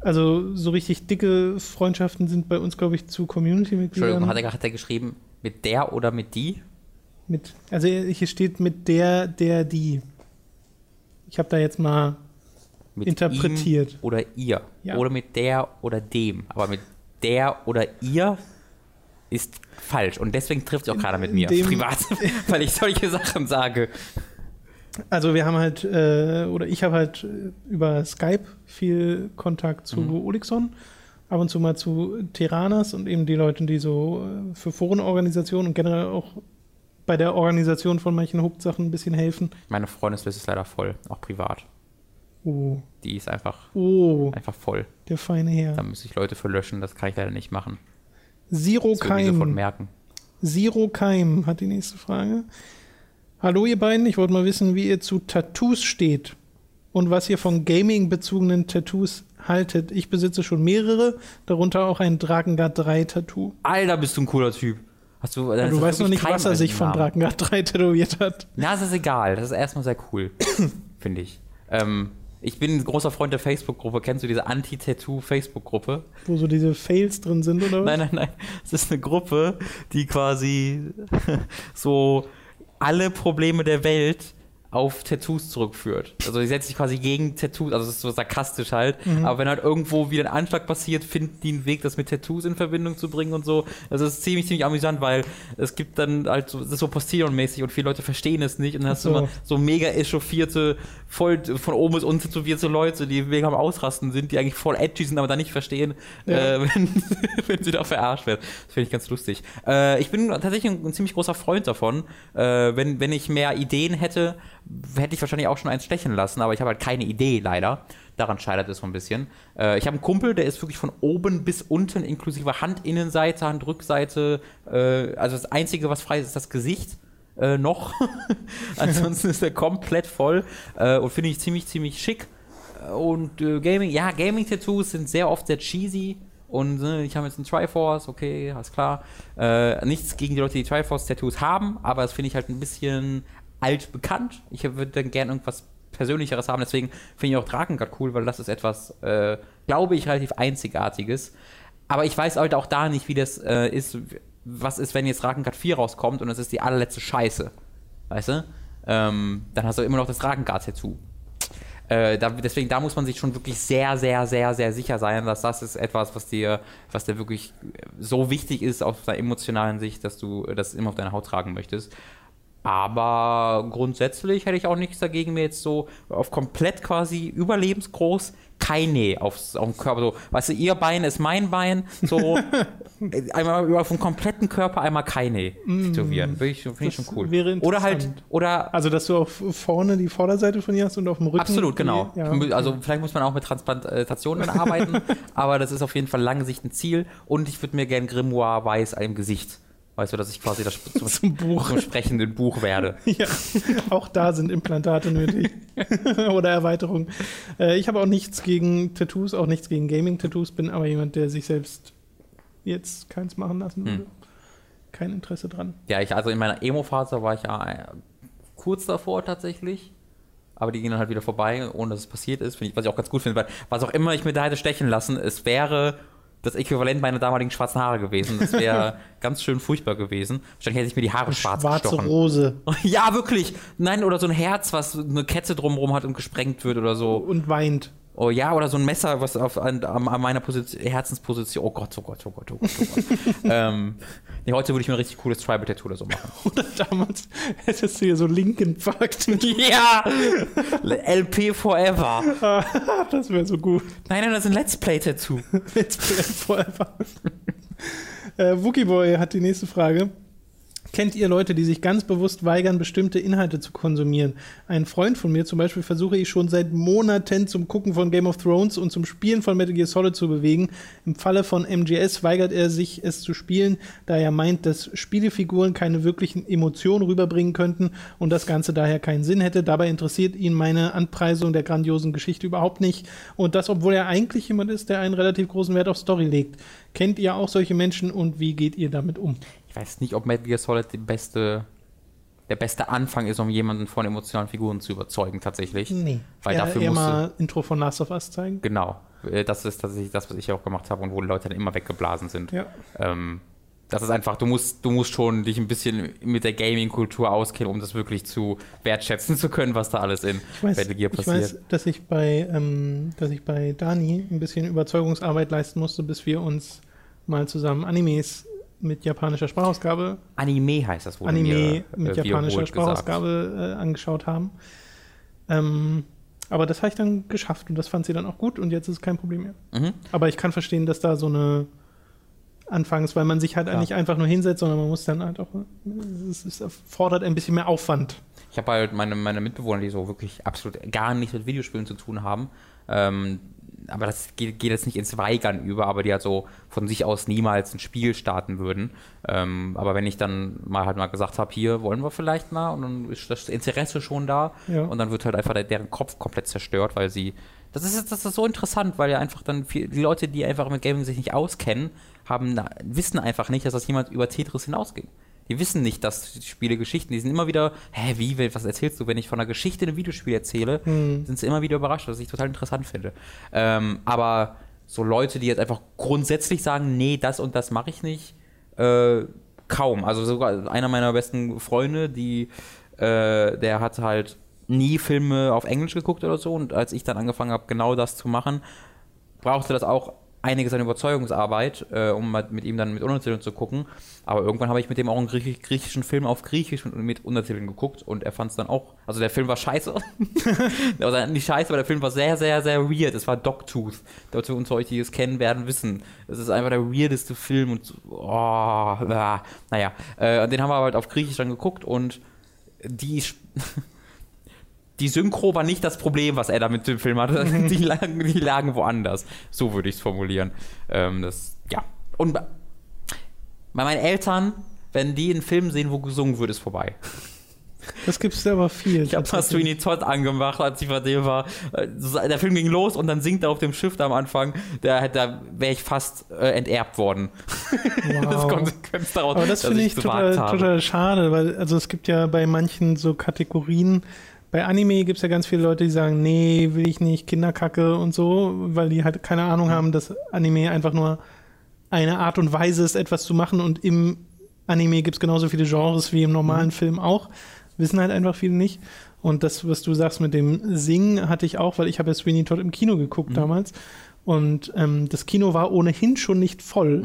Also so richtig dicke Freundschaften sind bei uns, glaube ich, zu Community-Mitgliedern. Entschuldigung, hat er, hat er geschrieben, mit der oder mit die? Mit, also hier steht mit der, der, die. Ich habe da jetzt mal Mit Interpretiert. Ihm oder ihr. Ja. Oder mit der oder dem. Aber mit der oder ihr ist falsch. Und deswegen trifft sie auch gerade mit mir. Privat. <laughs> weil ich solche Sachen sage. Also wir haben halt, äh, oder ich habe halt über Skype viel Kontakt zu Mhm. Olixon ab und zu mal zu Terraners und eben die Leute, die so äh, für Forenorganisationen und generell auch bei der Organisation von manchen Hooked-Sachen ein bisschen helfen. Meine Freundesliste ist leider voll, auch privat. Oh, Die ist einfach, oh, einfach voll. der feine Herr. Da müsste ich Leute für löschen, das kann ich leider nicht machen. Zero Das die sofort Keim. merken. Zero Keim hat die nächste Frage. Hallo ihr beiden, ich wollte mal wissen, wie ihr zu Tattoos steht und was ihr von Gaming-bezogenen Tattoos haltet. Ich besitze schon mehrere, darunter auch ein Drakengard 3 Tattoo. Alter, bist du ein cooler Typ. Hast du, das du weißt noch nicht, was er sich von. Drakengard 3 tätowiert hat. Na, das ist egal. Das ist erstmal sehr cool, <coughs> finde ich. Ähm, ich bin ein großer Freund der Facebook-Gruppe. Kennst du diese Anti-Tattoo-Facebook-Gruppe? Wo so diese Fails drin sind, oder was? Nein, nein, nein. Es ist eine Gruppe, die quasi <laughs> so alle Probleme der Welt auf Tattoos zurückführt. Also die setzt sich quasi gegen Tattoos, also es ist so sarkastisch halt, aber wenn halt irgendwo wieder ein Anschlag passiert, finden die einen Weg, das mit Tattoos in Verbindung zu bringen und so. Also es ist ziemlich, ziemlich amüsant, weil es gibt dann halt so, es ist so Postillon-mäßig und viele Leute verstehen es nicht und dann hast du so. immer so mega echauffierte, voll von oben bis unten tätowierte Leute, die mega am Ausrasten sind, die eigentlich voll edgy sind, aber da nicht verstehen, Ja. äh, <laughs> wenn, wenn sie da verarscht werden. Das finde ich ganz lustig. Äh, ich bin tatsächlich ein, ein ziemlich großer Freund davon. Äh, wenn, wenn ich mehr Ideen hätte, hätte ich wahrscheinlich auch schon eins stechen lassen, aber ich habe halt keine Idee leider. Daran scheitert es so ein bisschen. Äh, ich habe einen Kumpel, der ist wirklich von oben bis unten, inklusive Handinnenseite, Handrückseite. Äh, also das Einzige, was frei ist, ist das Gesicht. Äh, noch. <laughs> Ansonsten ist er komplett voll äh, und finde ich ziemlich, ziemlich schick. Und äh, Gaming, ja, Gaming-Tattoos sind sehr oft sehr cheesy. Und äh, ich habe jetzt einen Triforce, okay, alles klar. Äh, nichts gegen die Leute, die Triforce-Tattoos haben, aber das finde ich halt ein bisschen altbekannt. Ich würde dann gerne irgendwas Persönlicheres haben, deswegen finde ich auch Drakengard cool, weil das ist etwas, äh, glaube ich, relativ Einzigartiges. Aber ich weiß halt auch da nicht, wie das äh, ist, was ist, wenn jetzt Drakengard 4 rauskommt und es ist die allerletzte Scheiße. Weißt du? Ähm, dann hast du immer noch das Drakengard-Tattoo. Äh, da, deswegen, da muss man sich schon wirklich sehr, sehr, sehr, sehr sicher sein, dass das ist etwas, was dir, was dir wirklich so wichtig ist aus der emotionalen Sicht, dass du das immer auf deiner Haut tragen möchtest. Aber grundsätzlich hätte ich auch nichts dagegen, mir jetzt so auf komplett quasi überlebensgroß keine aufs, auf dem Körper. So, weißt du, ihr Bein ist mein Bein, so <laughs> einmal auf dem kompletten Körper einmal keine tätowieren. Finde ich, find ich schon cool. Oder halt, oder Also, dass du auf vorne die Vorderseite von ihr hast und auf dem Rücken. Absolut, genau. Die, ja. Also vielleicht muss man auch mit Transplantation dann arbeiten, <laughs> aber das ist auf jeden Fall lange Sicht ein Ziel. Und ich würde mir gern Grimoire weiß im Gesicht. Weißt du, dass ich quasi das <laughs> zum, Zum Buch. zum sprechenden Buch werde. <laughs> Ja, auch da sind Implantate nötig. <laughs> Oder Erweiterung. Äh, ich habe auch nichts gegen Tattoos, auch nichts gegen Gaming-Tattoos, bin aber jemand, der sich selbst jetzt keins machen lassen würde. Hm. Kein Interesse dran. Ja, ich, also in meiner Emo-Phase war ich ja äh, kurz davor tatsächlich. Aber die gehen dann halt wieder vorbei, ohne dass es passiert ist. Ich, was ich auch ganz gut finde, weil was auch immer ich mir da hätte stechen lassen, es wäre das Äquivalent meiner damaligen schwarzen Haare gewesen. Das wäre <laughs> ganz schön furchtbar gewesen. Wahrscheinlich hätte ich mir die Haare schwarz Schwarze gestochen. Rose <laughs> Ja, wirklich. Nein, oder so ein Herz, was eine Kette drumherum hat und gesprengt wird oder so. und weint. Oh ja, oder so ein Messer, was auf an, an meiner Position, Herzensposition. Oh Gott, oh Gott, oh Gott, oh Gott, oh Gott. <laughs> ähm, nee, heute würde ich mir ein richtig cooles Tribal-Tattoo oder so machen. <laughs> Oder damals hättest du hier so Linken Infarkt. <laughs> ja! LP Forever. das wäre so gut. Nein, nein, das ist ein Let's Play-Tattoo. Let's Play Forever. äh, Wookieboy hat die nächste Frage. Kennt ihr Leute, die sich ganz bewusst weigern, bestimmte Inhalte zu konsumieren? Ein Freund von mir zum Beispiel versuche ich schon seit Monaten zum Gucken von Game of Thrones und zum Spielen von Metal Gear Solid zu bewegen. Im Falle von MGS weigert er sich, es zu spielen, da er meint, dass Spielefiguren keine wirklichen Emotionen rüberbringen könnten und das Ganze daher keinen Sinn hätte. Dabei interessiert ihn meine Anpreisung der grandiosen Geschichte überhaupt nicht. Und das, obwohl er eigentlich jemand ist, der einen relativ großen Wert auf Story legt. Kennt ihr auch solche Menschen und wie geht ihr damit um? Ich weiß nicht, ob Metal Gear Solid die beste, der beste Anfang ist, um jemanden von emotionalen Figuren zu überzeugen, tatsächlich. Nee. Weil eher, dafür eher musst du- mal Intro von Last of Us zeigen. Genau. Äh, Das ist tatsächlich das, was ich auch gemacht habe und wo die Leute dann immer weggeblasen sind. Ja. Ähm, das ist einfach, du musst, du musst schon dich ein bisschen mit der Gaming-Kultur auskennen, um das wirklich zu wertschätzen zu können, was da alles in Ich weiß, Metal Gear ich passiert. weiß, dass ich bei, ähm, dass ich bei Dani ein bisschen Überzeugungsarbeit leisten musste, bis wir uns mal zusammen Animes mit japanischer Sprachausgabe, Anime heißt das wohl. Anime mir, mit äh, japanischer wiederholt gesagt. Sprachausgabe äh, angeschaut haben. Ähm, Aber das habe ich dann geschafft und das fand sie dann auch gut und jetzt ist es kein Problem mehr. Mhm. Aber ich kann verstehen, dass da so eine anfangs, weil man sich halt Ja. nicht einfach nur hinsetzt, sondern man muss dann halt auch, es, es erfordert ein bisschen mehr Aufwand. Ich habe halt meine, meine Mitbewohner, die so wirklich absolut gar nichts mit Videospielen zu tun haben. Ähm, aber das geht, geht jetzt nicht ins Weigern über, aber die halt so von sich aus niemals ein Spiel starten würden. Ähm, aber wenn ich dann mal halt mal gesagt habe, hier wollen wir vielleicht mal und dann ist das Interesse schon da Ja. und dann wird halt einfach der, deren Kopf komplett zerstört, weil sie. Das ist, das ist so interessant, weil ja einfach dann viel, die Leute, die einfach mit Gaming sich nicht auskennen, haben, wissen einfach nicht, dass das jemand über Tetris hinausging. Die wissen nicht, dass Spiele Geschichten, die sind immer wieder, hä, wie, was erzählst du? Wenn ich von einer Geschichte in einem Videospiel erzähle, Hm. sind sie immer wieder überrascht, was ich total interessant finde. Ähm, aber so Leute, die jetzt einfach grundsätzlich sagen, nee, das und das mache ich nicht, äh, kaum. Also sogar einer meiner besten Freunde, die, äh, der hat halt nie Filme auf Englisch geguckt oder so und als ich dann angefangen habe, genau das zu machen, brauchte das auch einiges an Überzeugungsarbeit, äh, um mit ihm dann mit Untertiteln zu gucken. Aber irgendwann habe ich mit dem auch einen griechisch, griechischen Film auf Griechisch mit, mit Untertiteln geguckt und er fand es dann auch. Also der Film war scheiße. <laughs> also nicht scheiße, aber der Film war sehr, sehr, sehr weird. Es war Dogtooth. Leute unter euch, die es kennen, werden wissen. Es ist einfach der weirdeste Film und oh, ah, naja. Äh, den haben wir halt auf Griechisch dann geguckt und die <laughs> die Synchro war nicht das Problem, was er da mit dem Film hatte. <laughs> Die lagen, die lagen woanders. So würde ich es formulieren. Ähm, das, ja. Und bei meinen Eltern, wenn die einen Film sehen, wo gesungen wird, ist vorbei. Das gibt es aber viel. Ich habe mal Sweeney Todd angemacht, als ich bei dem war. Der Film ging los und dann singt er auf dem Schiff da am Anfang. Da, da wäre ich fast äh, enterbt worden. <laughs> Das Wow. Konsequenz daraus, Aber das finde ich es total, total schade, weil also es gibt ja bei manchen so Kategorien, bei Anime gibt es ja ganz viele Leute, die sagen, nee, will ich nicht, Kinderkacke und so, weil die halt keine Ahnung haben, dass Anime einfach nur eine Art und Weise ist, etwas zu machen und im Anime gibt es genauso viele Genres wie im normalen Film auch. Wissen halt einfach viele nicht. Und das, was du sagst mit dem Singen, hatte ich auch, weil ich habe ja Sweeney Todd im Kino geguckt damals. Und ähm, das Kino war ohnehin schon nicht voll.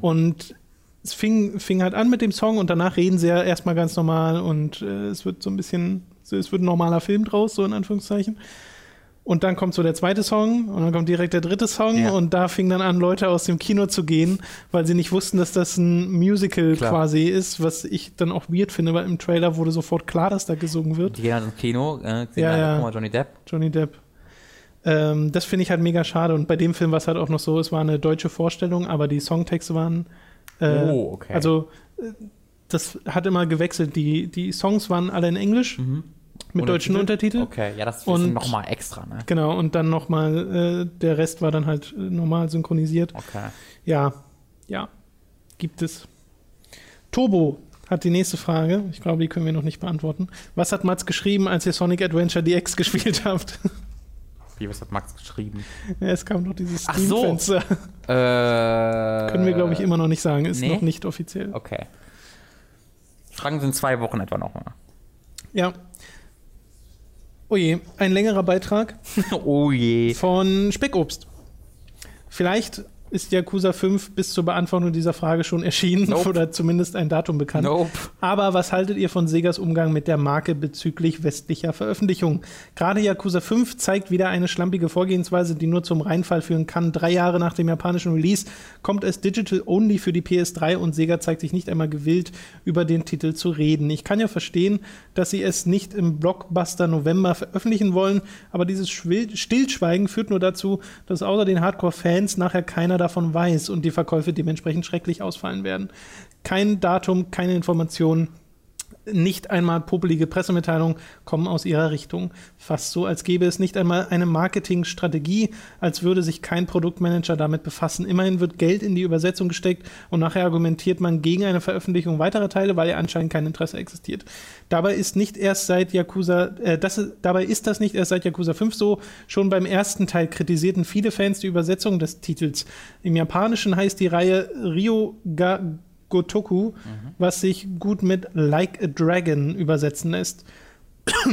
Und es fing, fing halt an mit dem Song und danach reden sie ja erstmal ganz normal und äh, es wird so ein bisschen, so, es wird ein normaler Film draus, so in Anführungszeichen. Und dann kommt so der zweite Song und dann kommt direkt der dritte Song Ja. und da fingen dann an, Leute aus dem Kino zu gehen, weil sie nicht wussten, dass das ein Musical Klar. quasi ist, was ich dann auch weird finde, weil im Trailer wurde sofort klar, dass da gesungen wird. Die gehen halt ins Kino, äh, Ja, dann, ja. guck mal, Johnny Depp. Johnny Depp. Ähm, das finde ich halt mega schade. Und bei dem Film war es halt auch noch so, es war eine deutsche Vorstellung, aber die Songtexte waren. Äh, Oh, okay. Also, äh, das hat immer gewechselt. Die, die Songs waren alle in Englisch mit deutschen Untertiteln. Okay, ja, das ist Und- nochmal extra, ne? Genau, und dann nochmal, äh, der Rest war dann halt äh, normal synchronisiert. Okay. Ja, ja, gibt es. Turbo hat die nächste Frage. Ich glaube, die können wir noch nicht beantworten. Was hat Mats geschrieben, als ihr Sonic Adventure DX <laughs> gespielt habt? Wie, was hat Max geschrieben? Ja, es kam noch dieses Ach so. Steam-Fenster. Äh, Können wir, glaube ich, immer noch nicht sagen. Ist nee? noch nicht offiziell. Okay. Fragen sind zwei Wochen etwa noch mal. Ja. Oh je, ein längerer Beitrag <laughs> oh je. von Speckobst. Vielleicht ist Yakuza 5 bis zur Beantwortung dieser Frage schon erschienen Nope. oder zumindest ein Datum bekannt. Nope. Aber was haltet ihr von Segas Umgang mit der Marke bezüglich westlicher Veröffentlichungen? Gerade Yakuza 5 zeigt wieder eine schlampige Vorgehensweise, die nur zum Reinfall führen kann. Drei Jahre nach dem japanischen Release kommt es Digital Only für die PS3 und Sega zeigt sich nicht einmal gewillt, über den Titel zu reden. Ich kann ja verstehen, dass sie es nicht im Blockbuster November veröffentlichen wollen, aber dieses Stillschweigen führt nur dazu, dass außer den Hardcore-Fans nachher keiner davon weiß und die Verkäufe dementsprechend schrecklich ausfallen werden. Kein Datum, keine Informationen, nicht einmal popelige Pressemitteilungen kommen aus ihrer Richtung. Fast so, als gäbe es nicht einmal eine Marketingstrategie, als würde sich kein Produktmanager damit befassen. Immerhin wird Geld in die Übersetzung gesteckt und nachher argumentiert man gegen eine Veröffentlichung weiterer Teile, weil ja anscheinend kein Interesse existiert. Dabei ist nicht erst seit Yakuza, äh, das, dabei ist das nicht erst seit Yakuza 5 so. Schon beim ersten Teil kritisierten viele Fans die Übersetzung des Titels. Im Japanischen heißt die Reihe Ryoga Gotoku, was sich gut mit Like a Dragon übersetzen lässt. <clears throat>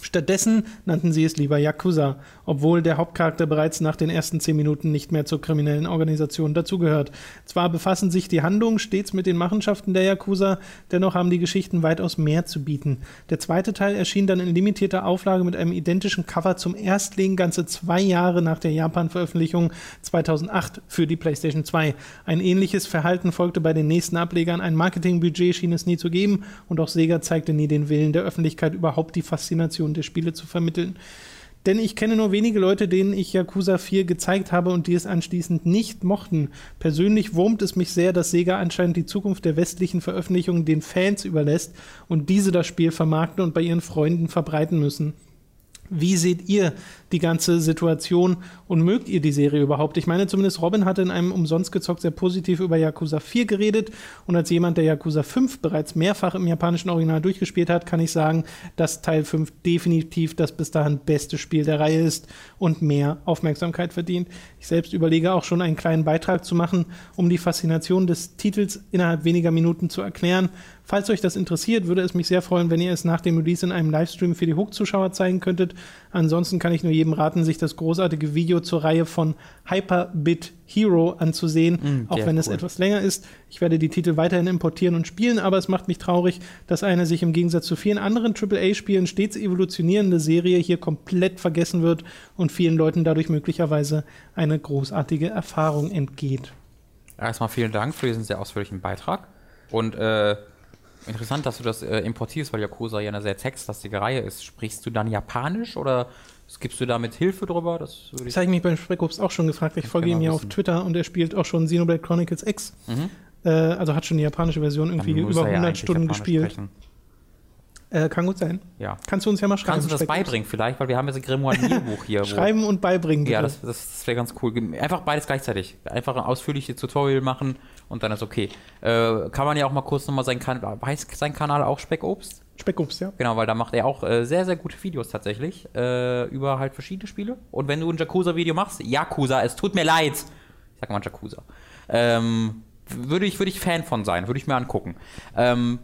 Stattdessen nannten sie es lieber Yakuza, obwohl der Hauptcharakter bereits nach den ersten zehn Minuten nicht mehr zur kriminellen Organisation dazugehört. Zwar befassen sich die Handlungen stets mit den Machenschaften der Yakuza, dennoch haben die Geschichten weitaus mehr zu bieten. Der zweite Teil erschien dann in limitierter Auflage mit einem identischen Cover zum Erstlegen ganze zwei Jahre nach der Japan-Veröffentlichung 2008 für die PlayStation 2. Ein ähnliches Verhalten folgte bei den nächsten Ablegern. Ein Marketingbudget schien es nie zu geben und auch Sega zeigte nie den Willen der Öffentlichkeit überhaupt die Faszination der Spiele zu vermitteln. Denn ich kenne nur wenige Leute, denen ich Yakuza 4 gezeigt habe und die es anschließend nicht mochten. Persönlich wurmt es mich sehr, dass Sega anscheinend die Zukunft der westlichen Veröffentlichungen den Fans überlässt und diese das Spiel vermarkten und bei ihren Freunden verbreiten müssen. Wie seht ihr die ganze Situation und mögt ihr die Serie überhaupt? Ich meine, zumindest Robin hatte in einem umsonst gezockt sehr positiv über Yakuza 4 geredet und als jemand, der Yakuza 5 bereits mehrfach im japanischen Original durchgespielt hat, kann ich sagen, dass Teil 5 definitiv das bis dahin beste Spiel der Reihe ist und mehr Aufmerksamkeit verdient. Ich selbst überlege auch schon einen kleinen Beitrag zu machen, um die Faszination des Titels innerhalb weniger Minuten zu erklären. Falls euch das interessiert, würde es mich sehr freuen, wenn ihr es nach dem Release in einem Livestream für die Hook-Zuschauer zeigen könntet. Ansonsten kann ich nur jedem raten, sich das großartige Video zur Reihe von Hyperbit Hero anzusehen, mm, auch wenn es etwas länger ist. Ich werde die Titel weiterhin importieren und spielen, aber es macht mich traurig, dass eine sich im Gegensatz zu vielen anderen AAA-Spielen stets evolutionierende Serie hier komplett vergessen wird und vielen Leuten dadurch möglicherweise eine großartige Erfahrung entgeht. Erstmal vielen Dank für diesen sehr ausführlichen Beitrag. Und äh, interessant, dass du das äh, importierst, weil Yakuza ja eine sehr textlastige Reihe ist. Sprichst du dann Japanisch oder Gibst du damit Hilfe drüber? Das, das habe ich mich beim Spreckops auch schon gefragt. Ich folge ihm ja auf Twitter und er spielt auch schon Xenoblade Chronicles X. Mhm. Äh, also hat schon die japanische Version irgendwie über 100 ja Stunden gespielt. Äh, kann gut sein. Ja. Kannst du uns ja mal schreiben? Kannst du das beibringen vielleicht? Weil wir haben jetzt ein Grimoire-Buch hier. schreiben und beibringen, bitte. Ja, das, das wäre ganz cool. Einfach beides gleichzeitig. Einfach ein ausführliches Tutorial machen und dann ist okay. Äh, kann man ja auch mal kurz nochmal seinen Kanal, heißt sein Kanal auch Speckobst? Speckobst, ja. Genau, weil da macht er auch äh, sehr, sehr gute Videos tatsächlich äh, über halt verschiedene Spiele. Und wenn du ein Yakuza-Video machst, Yakuza, es tut mir leid. Ich sag mal Yakuza. Ähm, würde ich, würde ich Fan von sein, würde ich mir angucken. Ähm,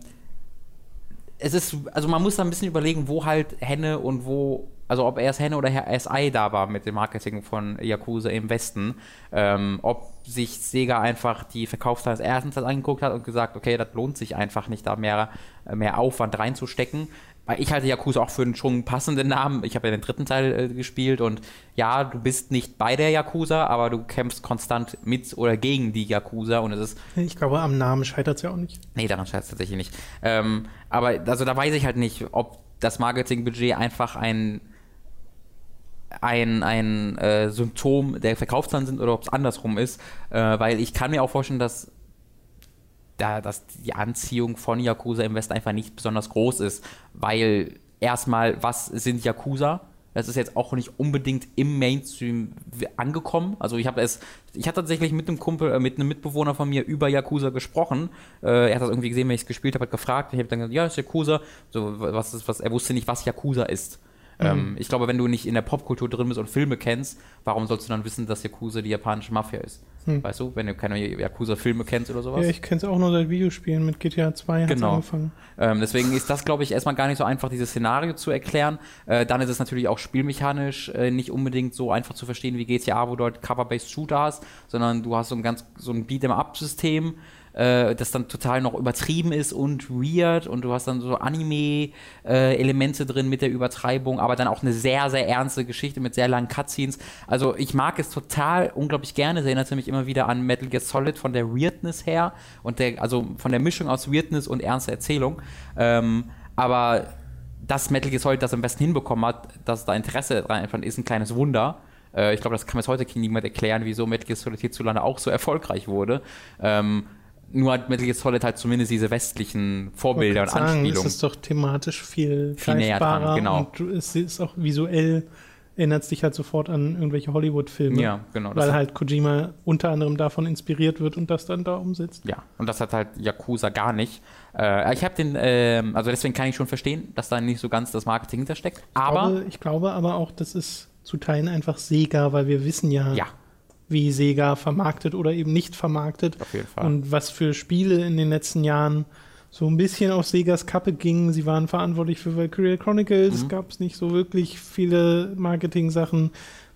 es ist, also man muss da ein bisschen überlegen, wo halt Henne und wo, also ob erst Henne oder erst Ei da war mit dem Marketing von Yakuza im Westen. Ähm, ob sich Sega einfach die Verkaufszahlen des ersten Teils angeguckt hat und gesagt, okay, das lohnt sich einfach nicht, da mehr, mehr Aufwand reinzustecken. Weil ich halte Yakuza auch für einen schon passenden Namen. Ich habe ja den dritten Teil äh, gespielt und ja, du bist nicht bei der Yakuza, aber du kämpfst konstant mit oder gegen die Yakuza und es ist. Ich glaube, am Namen scheitert es ja auch nicht. Nee, daran scheitert es tatsächlich nicht. Ähm, aber also da weiß ich halt nicht, ob das Marketingbudget einfach ein ein, ein äh, Symptom der Verkaufszahlen sind oder ob es andersrum ist, äh, weil ich kann mir auch vorstellen, dass da, dass die Anziehung von Yakuza im Westen einfach nicht besonders groß ist, weil erstmal, was sind Yakuza? Das ist jetzt auch nicht unbedingt im Mainstream angekommen. Also ich habe es, ich hatte tatsächlich mit einem Kumpel, äh, mit einem Mitbewohner von mir über Yakuza gesprochen. Äh, er hat das irgendwie gesehen, wenn ich es gespielt habe, hat gefragt. Ich habe dann gesagt, ja, ist Yakuza. So, was ist, was, er wusste nicht, was Yakuza ist. Ähm, mhm. ich glaube, wenn du nicht in der Popkultur drin bist und Filme kennst, warum sollst du dann wissen, dass Yakuza die japanische Mafia ist? Hm. Weißt du, wenn du keine Yakuza-Filme kennst oder sowas? Ja, ich kenne es auch nur seit Videospielen. Mit GTA 2 hat genau. angefangen. Ähm, deswegen ist das, glaube ich, erstmal gar nicht so einfach, dieses Szenario zu erklären. Äh, dann ist es natürlich auch spielmechanisch äh, nicht unbedingt so einfach zu verstehen wie GTA, wo du halt Cover-Based Shooter hast, sondern du hast so ein ganz so ein Beat'em-up-System äh, das dann total noch übertrieben ist und weird und du hast dann so Anime-Elemente äh, drin mit der Übertreibung, aber dann auch eine sehr, sehr ernste Geschichte mit sehr langen Cutscenes. Also ich mag es total unglaublich gerne. Es erinnert mich immer wieder an Metal Gear Solid von der Weirdness her und der, also von der Mischung aus Weirdness und ernster Erzählung. Ähm, aber dass Metal Gear Solid das am besten hinbekommen hat, dass da Interesse dran einfach ist, ein kleines Wunder äh, ich glaube, das kann bis heute niemand erklären, wieso Metal Gear Solid hierzulande auch so erfolgreich wurde. Ähm, nur hat Metal Gear Solid halt zumindest diese westlichen Vorbilder und sagen, Anspielungen. Es ist doch thematisch viel, viel näher dran, genau. Und es ist auch visuell erinnert es dich halt sofort an irgendwelche Hollywood-Filme. Ja, genau. Weil halt Kojima unter anderem davon inspiriert wird und das dann da umsetzt. Ja, und das hat halt Yakuza gar nicht. Äh, ich habe den, äh, also deswegen kann ich schon verstehen, dass da nicht so ganz das Marketing hintersteckt. Aber ich glaube, ich glaube aber auch, das ist zu Teilen einfach Sega, weil wir wissen ja, ja wie Sega vermarktet oder eben nicht vermarktet. Auf jeden Fall. Und was für Spiele in den letzten Jahren so ein bisschen auf Segas Kappe ging. Sie waren verantwortlich für Valkyria Chronicles, Mhm. gab es nicht so wirklich viele Marketing-Sachen.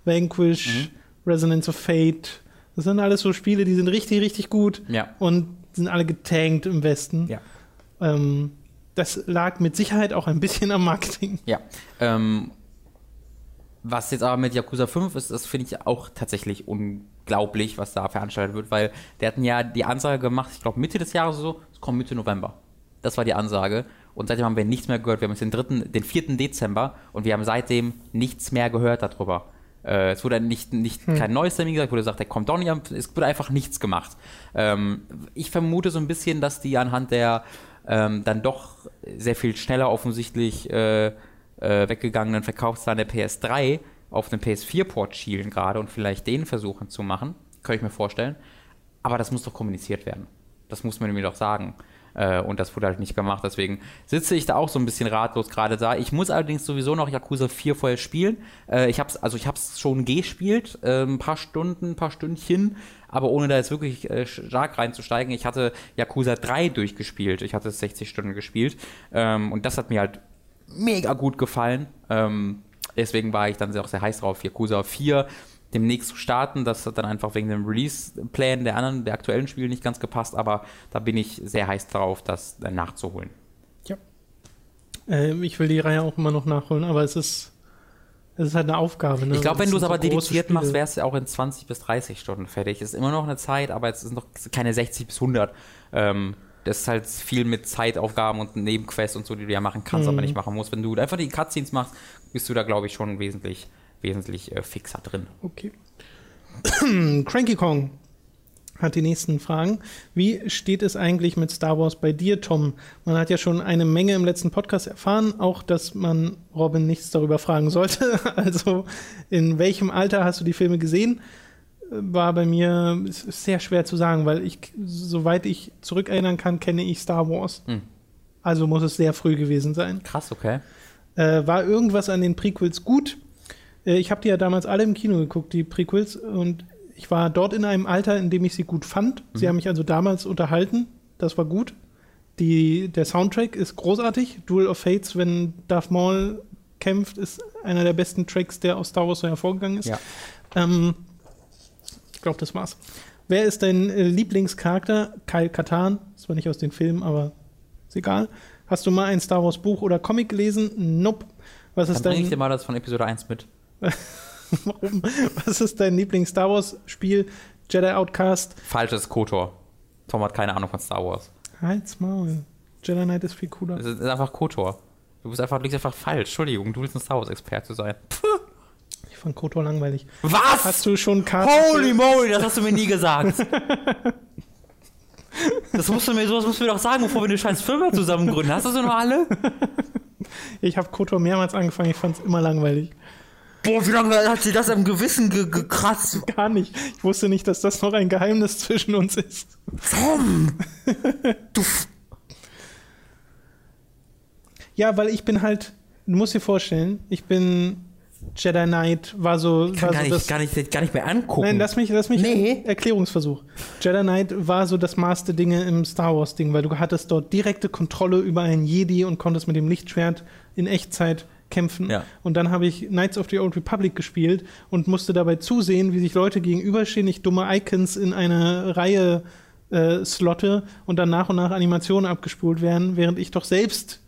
Vanquish, Resonance of Fate, das sind alles so Spiele, die sind richtig, richtig gut Ja. und sind alle getankt im Westen. Ja. Ähm, das lag mit Sicherheit auch ein bisschen am Marketing. Ja. Ähm, was jetzt aber mit Yakuza 5 ist, das finde ich auch tatsächlich unglaublich, was da veranstaltet wird, weil der hatten ja die Ansage gemacht, ich glaube Mitte des Jahres oder so, es kommt Mitte November. Das war die Ansage. Und seitdem haben wir nichts mehr gehört. Wir haben jetzt den 3., den 4. Dezember und wir haben seitdem nichts mehr gehört darüber. Äh, es wurde nicht, nicht kein neues Termin gesagt, wurde gesagt, der kommt doch nicht, es wurde einfach nichts gemacht. Ähm, ich vermute so ein bisschen, dass die anhand der ähm, dann doch sehr viel schneller offensichtlich äh, äh, weggegangenen Verkaufszahlen der PS3 auf den PS4-Port schielen gerade und vielleicht den versuchen zu machen. Könnte ich mir vorstellen. Aber das muss doch kommuniziert werden. Das muss man mir doch sagen. Äh, und das wurde halt nicht gemacht. Deswegen sitze ich da auch so ein bisschen ratlos gerade da. Ich muss allerdings sowieso noch Yakuza 4 vorher spielen. Äh, ich hab's, also ich habe es schon gespielt, äh, ein paar Stunden, ein paar Stündchen, aber ohne da jetzt wirklich äh, stark reinzusteigen. Ich hatte Yakuza 3 durchgespielt. Ich hatte 60 Stunden gespielt. Ähm, und das hat mir halt mega gut gefallen. Ähm, deswegen war ich dann auch sehr heiß drauf, Yakuza 4 demnächst zu starten. Das hat dann einfach wegen dem Release-Plan der anderen, der aktuellen Spiele nicht ganz gepasst, aber da bin ich sehr heiß drauf, das nachzuholen. Ja. Äh, ich will die Reihe auch immer noch nachholen, aber es ist, es ist halt eine Aufgabe. Ne? Ich glaube, wenn Es du es aber so dediziert machst, Spiele. wäre es ja auch in 20 bis 30 Stunden fertig. Ist immer noch eine Zeit, aber es sind noch keine 60 bis 100. Ähm, das ist halt viel mit Zeitaufgaben und Nebenquests und so, die du ja machen kannst, Mhm. aber nicht machen musst. Wenn du einfach die Cutscenes machst, bist du da, glaube ich, schon wesentlich, wesentlich äh, fixer drin. Okay. <clears throat> Cranky Kong hat die nächsten Fragen. Wie steht es eigentlich mit Star Wars bei dir, Tom? Man hat ja schon eine Menge im letzten Podcast erfahren, auch dass man Robin nichts darüber fragen sollte. <laughs> Also, in welchem Alter hast du die Filme gesehen? War bei mir sehr schwer zu sagen, weil ich, soweit ich zurückerinnern kann, kenne ich Star Wars. Hm. Also muss es sehr früh gewesen sein. Krass, okay. Äh, war irgendwas an den Prequels gut? Äh, ich habe die ja damals alle im Kino geguckt, die Prequels, und ich war dort in einem Alter, in dem ich sie gut fand. Sie haben mich also damals unterhalten. Das war gut. Die, der Soundtrack ist großartig. Duel of Fates, wenn Darth Maul kämpft, ist einer der besten Tracks, der aus Star Wars so hervorgegangen ist. Ja. Ähm, ich glaube, das war's. Wer ist dein äh, Lieblingscharakter? Kyle Katan. Das war nicht aus den Filmen, aber ist egal. Hast du mal ein Star Wars Buch oder Comic gelesen? Nope. Was Dann ist bringe ich dir dein, mal das von Episode 1 mit. <laughs> warum? Was ist dein Lieblings-Star Wars-Spiel? Jedi Outcast. Falsches Kotor. Tom hat keine Ahnung von Star Wars. Halt's Maul. Jedi Knight ist viel cooler. Es ist einfach Kotor. Du bist einfach, du liegst einfach falsch. Entschuldigung, du willst ein Star Wars-Experte sein. Ich fand Kotor langweilig. Was? Hast du schon Karten? Holy moly, das hast du mir nie gesagt. <laughs> Das musst du mir, sowas musst du mir doch sagen, bevor wir eine scheiß Firma zusammen gründen. Hast du sie noch alle? Ich habe Kotor mehrmals angefangen. Ich fand's immer langweilig. Boah, wie lange hat sie das am Gewissen ge gekratzt? Gar nicht. Ich wusste nicht, dass das noch ein Geheimnis zwischen uns ist. Tom! <laughs> Du Ja, weil ich bin halt, du musst dir vorstellen, ich bin Jedi Knight, war so, kann war gar so nicht, das. gar, nicht, gar nicht mehr angucken. Nein, lass mich, lass mich Nee. Erklärungsversuch. Jedi Knight war so das Maß der Dinge im Star Wars Ding, weil du hattest dort direkte Kontrolle über einen Jedi und konntest mit dem Lichtschwert in Echtzeit kämpfen. Ja. Und dann habe ich Knights of the Old Republic gespielt und musste dabei zusehen, wie sich Leute gegenüberstehen, ich dumme Icons in eine Reihe äh, slotte und dann nach und nach Animationen abgespult werden, während ich doch selbst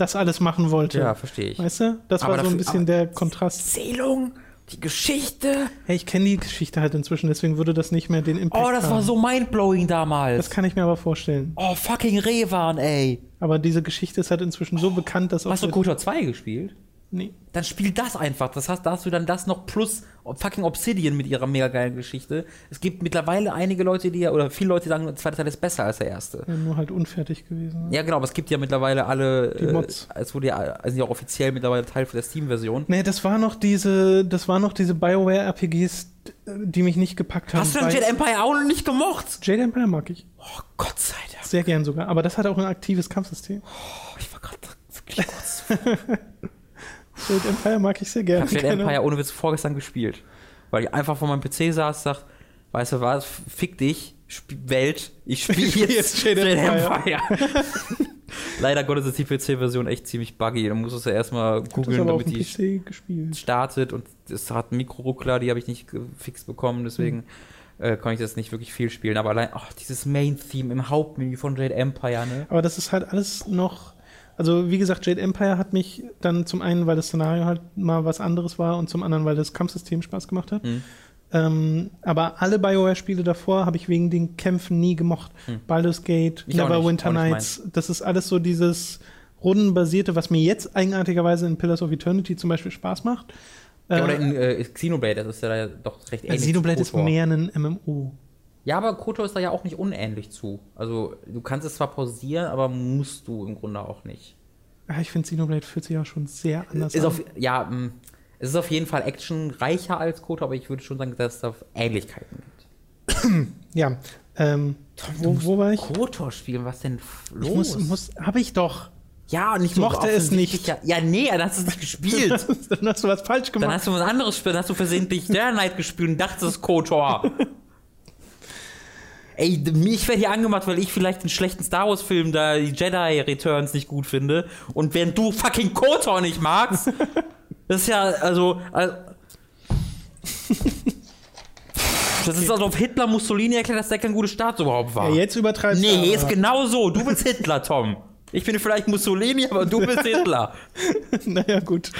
das alles machen wollte. ja, verstehe ich. Weißt du? Das Aber war so ein bisschen der Kontrast. Erzählung, die Geschichte. Hey, ich kenne die Geschichte halt inzwischen, deswegen würde das nicht mehr den Impact Oh, das haben. war so mindblowing damals. Das kann ich mir aber vorstellen. oh, fucking Revan, ey. Aber diese Geschichte ist halt inzwischen so bekannt, dass auch. Hast du Kotor 2 gespielt? Nee. Dann spiel das einfach. Das heißt, da hast du dann das noch plus fucking Obsidian mit ihrer mega geilen Geschichte. Es gibt mittlerweile einige Leute, die ja, oder viele Leute die sagen, der zweite Teil ist besser als der erste. Ja, nur halt unfertig gewesen. ne? Ja, genau, aber es gibt ja mittlerweile alle. Die Mods. Äh, es wurde ja, also ja auch offiziell mittlerweile Teil der Steam-Version. Nee, das war noch diese, das war noch diese BioWare-RPGs, die mich nicht gepackt haben. Hast du denn Jedi Empire auch noch nicht gemocht? Jade Empire mag ich. Oh, Gott sei Dank. Sehr gern sogar. Aber das hat auch ein aktives Kampfsystem. Oh, ich war gerade wirklich kurz. <laughs> Jade Empire mag ich sehr Ich gern. habe Keine- Empire ohne Witz vorgestern gespielt. Weil ich einfach vor meinem PC saß, sagt, weißt du was, fick dich, Welt. Ich spiele <laughs> spiel jetzt, Jade Jade Empire. <laughs> Leider Gottes ist die PC-Version echt ziemlich buggy. Da muss es ja erstmal googeln, damit die PC gespielt. startet. Und es hat einen Mikroruckler, die habe ich nicht gefixt bekommen. Deswegen äh, kann ich das nicht wirklich viel spielen. Aber allein, ach, dieses Main-Theme im Hauptmenü von Jade Empire, ne? Aber das ist halt alles noch. Also, wie gesagt, Jade Empire hat mich dann zum einen, weil das Szenario halt mal was anderes war und zum anderen, weil das Kampfsystem Spaß gemacht hat. Mhm. Ähm, aber alle BioWare-Spiele davor habe ich wegen den Kämpfen nie gemocht. Hm. Baldur's Gate, Ich Neverwinter Nights, das ist alles so dieses rundenbasierte, was mir jetzt eigenartigerweise in Pillars of Eternity zum Beispiel Spaß macht. Ja, oder Äh, in äh, Xenoblade, das ist ja doch recht ähnlich. Xenoblade ist mehr ein MMO. Ja, aber Kotor ist da ja auch nicht unähnlich zu. Also, du kannst es zwar pausieren, aber musst du im Grunde auch nicht. Ja, ich finde Xenoblade fühlt sich auch schon sehr anders Ist an. auf, ja, mh, es ist auf jeden Fall actionreicher als Kotor, aber ich würde schon sagen, dass es da Ähnlichkeiten gibt. <clears throat> ja, ähm, wo, wo war ich? Kotor spielen, was denn los? Ich muss, muss habe ich doch. ja, und Ich mochte es nicht. Ja, ja, nee, dann hast du es nicht gespielt. <laughs> Dann hast du was falsch Dann gemacht. hast du was anderes gespielt, dann hast du versehentlich der Knight gespielt und dachtest, es ist Kotor. <laughs> Ey, ich werde hier angemacht, weil ich vielleicht einen schlechten Star Wars-Film, da die Jedi Returns nicht gut finde. Und während du fucking Kotor nicht magst, <laughs> das ist ja, also. also das ist, als ob Hitler Mussolini erklärt, dass der kein gutes Staat überhaupt war. ja, jetzt übertreibst nee, du. ist genau so. Du bist Hitler, Tom. Ich bin vielleicht Mussolini, aber du bist Hitler. <laughs> naja, gut.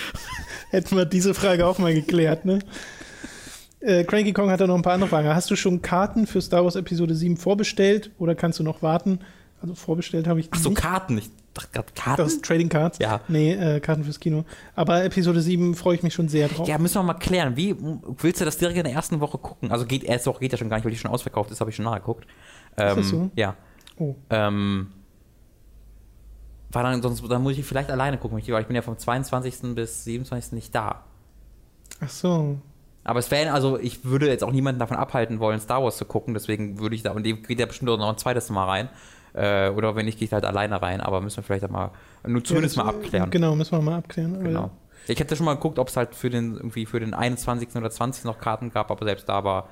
Hätten wir diese Frage auch mal geklärt, ne? Äh, Cranky Kong hat da noch ein paar andere Fragen. Hast du schon Karten für Star Wars Episode 7 vorbestellt oder kannst du noch warten? Also vorbestellt habe ich Ach so, nicht. Karten. Ich dachte gerade Karten. Das Trading Cards? Ja. Nee, äh, Karten fürs Kino. Aber Episode 7 freue ich mich schon sehr drauf. Ja, müssen wir mal klären. Wie willst du das direkt in der ersten Woche gucken? Also geht erste Woche geht ja schon gar nicht, weil die schon ausverkauft ist, habe ich schon nachgeguckt. Ähm, das so? Ja. Oh. Ähm, war dann, sonst dann muss ich vielleicht alleine gucken, weil ich bin ja vom 22. bis 27. nicht da. Ach so. Aber es wäre, also ich würde jetzt auch niemanden davon abhalten wollen, Star Wars zu gucken, deswegen würde ich da, und dem geht ja bestimmt auch noch ein zweites Mal rein. Äh, oder wenn nicht, gehe ich halt alleine rein, aber müssen wir vielleicht auch mal, nur zumindest Ja, mal abklären. Genau, müssen wir mal abklären. Genau. Ich hätte schon mal geguckt, ob es halt für den, irgendwie für den 21. oder 20. noch Karten gab, aber selbst da war,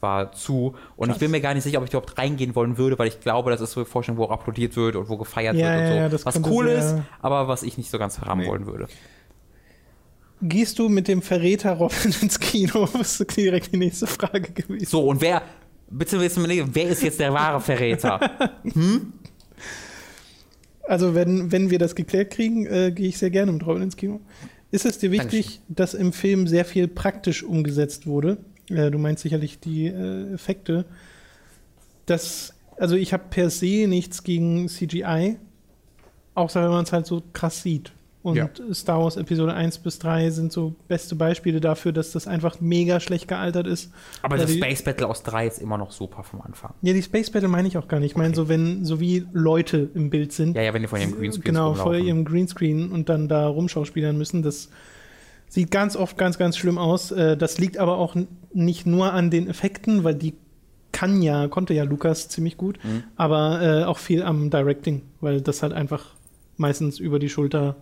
war zu. Und Krass. ich bin mir gar nicht sicher, ob ich überhaupt reingehen wollen würde, weil ich glaube, das ist so eine Vorstellung, wo auch applaudiert wird und wo gefeiert Ja, wird und so. ja, was cool ist, aber was ich nicht so ganz haben Nee. wollen würde. Gehst du mit dem Verräter Robin ins Kino? <laughs> Das ist direkt die nächste Frage gewesen. So, und wer, bitte wissen wir nicht, wer ist jetzt der wahre Verräter? Also, wenn, wenn wir das geklärt kriegen, äh, gehe ich sehr gerne mit Robin ins Kino. Ist es dir wichtig, dass im Film sehr viel praktisch umgesetzt wurde? Äh, du meinst sicherlich die äh, Effekte. Das, also, ich habe per se nichts gegen CGI, außer wenn man es halt so krass sieht. Und Ja. Star Wars Episode 1 bis 3 sind so beste Beispiele dafür, dass das einfach mega schlecht gealtert ist. Aber das die- Space Battle aus 3 ist immer noch super vom Anfang. Ja, die Space Battle meine ich auch gar nicht. Ich meine, so wenn, so wie Leute im Bild sind. Ja, ja, wenn die von ihrem Greenscreen Genau, vor ihrem Greenscreen und dann da rumschauspielern müssen. Das sieht ganz oft ganz, ganz schlimm aus. Äh, Das liegt aber auch nicht nur an den Effekten, weil die kann ja, konnte ja Lukas ziemlich gut, Mhm. aber äh, auch viel am Directing, weil das halt einfach meistens über die Schulter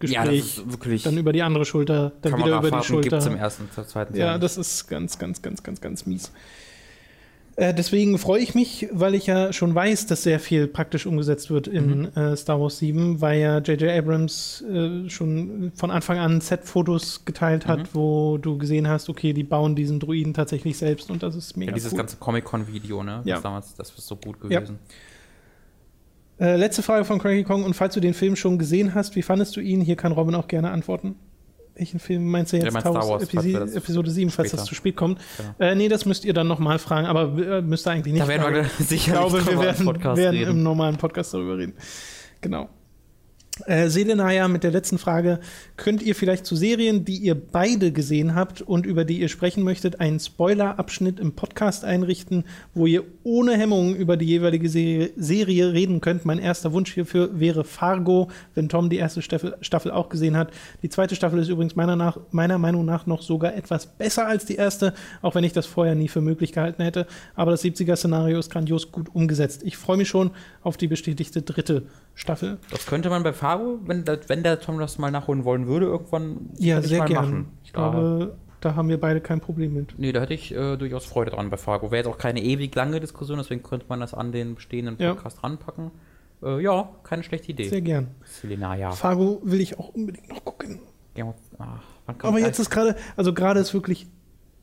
Gespräch, ist wirklich dann über die andere Schulter, dann wieder über die Kamerafahrten gibt's im Schulter. ersten, zum zweiten Ja, das ist ganz, ganz, ganz, ganz, ganz mies. Äh, deswegen freue ich mich, weil ich ja schon weiß, dass sehr viel praktisch umgesetzt wird in Mhm. äh, Star Wars 7, weil ja J.J. Abrams äh, schon von Anfang an Set-Fotos geteilt hat, Mhm. wo du gesehen hast, okay, die bauen diesen Druiden tatsächlich selbst und das ist mega Ja, dieses cool. ganze Comic-Con-Video, ne? Ja. Das damals, das ist so gut Ja. Äh, letzte Frage von Cranky Kong und falls du den Film schon gesehen hast, wie fandest du ihn? Hier kann Robin auch gerne antworten. Welchen Film meinst du jetzt? Meint Star Wars, falls Epi wir das Episode 7, falls das zu spät kommt. Genau. Äh, nee, das müsst ihr dann nochmal fragen, aber äh, müsst ihr eigentlich nicht Da werden fragen. <laughs> wir Ich sicherlich glaube, wir werden, werden im normalen Podcast darüber reden. Genau. Äh, Selenaya mit der letzten Frage. Könnt ihr vielleicht zu Serien, die ihr beide gesehen habt und über die ihr sprechen möchtet, einen Spoiler-Abschnitt im Podcast einrichten, wo ihr ohne Hemmungen über die jeweilige Serie, reden könnt? Mein erster Wunsch hierfür wäre Fargo, wenn Tom die erste Staffel, auch gesehen hat. Die zweite Staffel ist übrigens meiner, nach, meiner Meinung nach noch sogar etwas besser als die erste, auch wenn ich das vorher nie für möglich gehalten hätte. Aber das 70er-Szenario ist grandios gut umgesetzt. Ich freue mich schon auf die bestätigte dritte Staffel. Das könnte man bei Faro, wenn, der- wenn der Tom das mal nachholen wollen würde, irgendwann Ja, sehr mal gerne. machen. Ich glaube, Da haben wir beide kein Problem mit. Nee, da hätte ich äh, durchaus Freude dran bei Fargo. Wäre jetzt auch keine ewig lange Diskussion, deswegen könnte man das an den bestehenden Ja. Podcast ranpacken. Äh, ja, keine schlechte Idee. Sehr gern. Selena, ja. Fargo will ich auch unbedingt noch gucken. Of- ach, Aber jetzt ist gerade, also gerade ist wirklich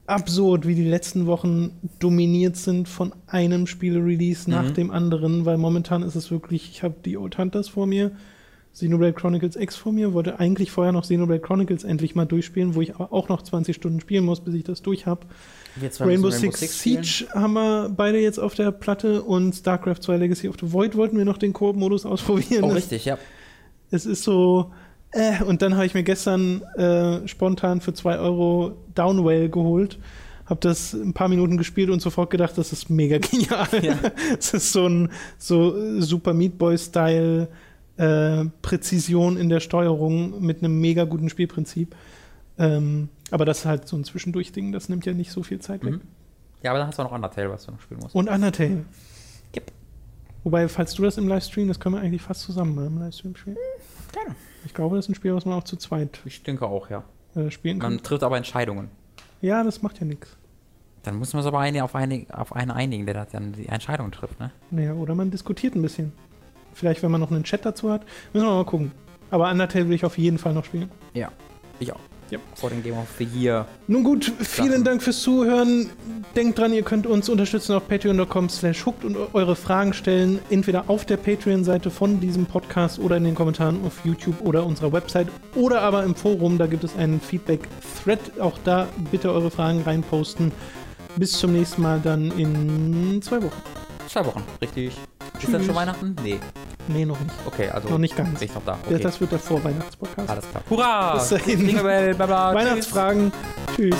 absurd, wie die letzten Wochen dominiert sind von einem Spiele-Release nach Mhm. dem anderen, weil momentan ist es wirklich, ich habe die Old Hunters vor mir, Xenoblade Chronicles X vor mir, wollte eigentlich vorher noch Xenoblade Chronicles endlich mal durchspielen, wo ich aber auch noch 20 Stunden spielen muss, bis ich das durch habe. Rainbow müssen Six spielen. Siege haben wir beide jetzt auf der Platte und StarCraft 2 Legacy of the Void wollten wir noch den Koop-Modus ausprobieren. Oh, richtig, ja. es ist so, äh, und dann habe ich mir gestern äh, spontan für 2 Euro Downwell geholt. Habe das ein paar Minuten gespielt und sofort gedacht, das ist mega genial. Ja. <laughs> Es ist so ein so äh, Super Meat Boy-Style äh, Präzision in der Steuerung mit einem mega guten Spielprinzip. Ähm, aber das ist halt so ein Zwischendurch-Ding, das nimmt ja nicht so viel Zeit weg. Mhm. Ja, aber dann hast du noch Undertale, was du noch spielen musst. Und Undertale. Yep. Wobei, falls du das im Livestream, das können wir eigentlich fast zusammen mal im Livestream spielen. Gerne. Ich glaube, das ist ein Spiel, was man auch zu zweit Ich denke auch, ja. äh, spielen kann. Man trifft aber Entscheidungen. Ja, das macht ja nichts. Dann müssen wir uns aber eine, auf, eine, auf einen einigen, der da dann die Entscheidung trifft, ne? Naja, oder man diskutiert ein bisschen. Vielleicht, wenn man noch einen Chat dazu hat. Müssen wir mal gucken. Aber Undertale will ich auf jeden Fall noch spielen. Ja. Ich auch. Ja. Vor dem Game of the Year. Nun gut, vielen Sachen. Dank fürs Zuhören. Denkt dran, ihr könnt uns unterstützen auf patreon.com slash hooked und eure Fragen stellen, entweder auf der Patreon-Seite von diesem Podcast oder in den Kommentaren auf YouTube oder unserer Website oder aber im Forum, da gibt es einen Feedback-Thread. Auch da bitte eure Fragen reinposten. Bis zum nächsten Mal dann in zwei Wochen. Zwei Wochen, richtig. Tschüss. Ist dann schon Weihnachten? Nee. Nee, noch nicht. Okay, also. Noch nicht ganz. Bin ich noch da. Ja, Okay. Das wird der Vorweihnachtspodcast. Alles klar. Hurra! Bis dahin. Bla bla. Weihnachtsfragen. Tschüss.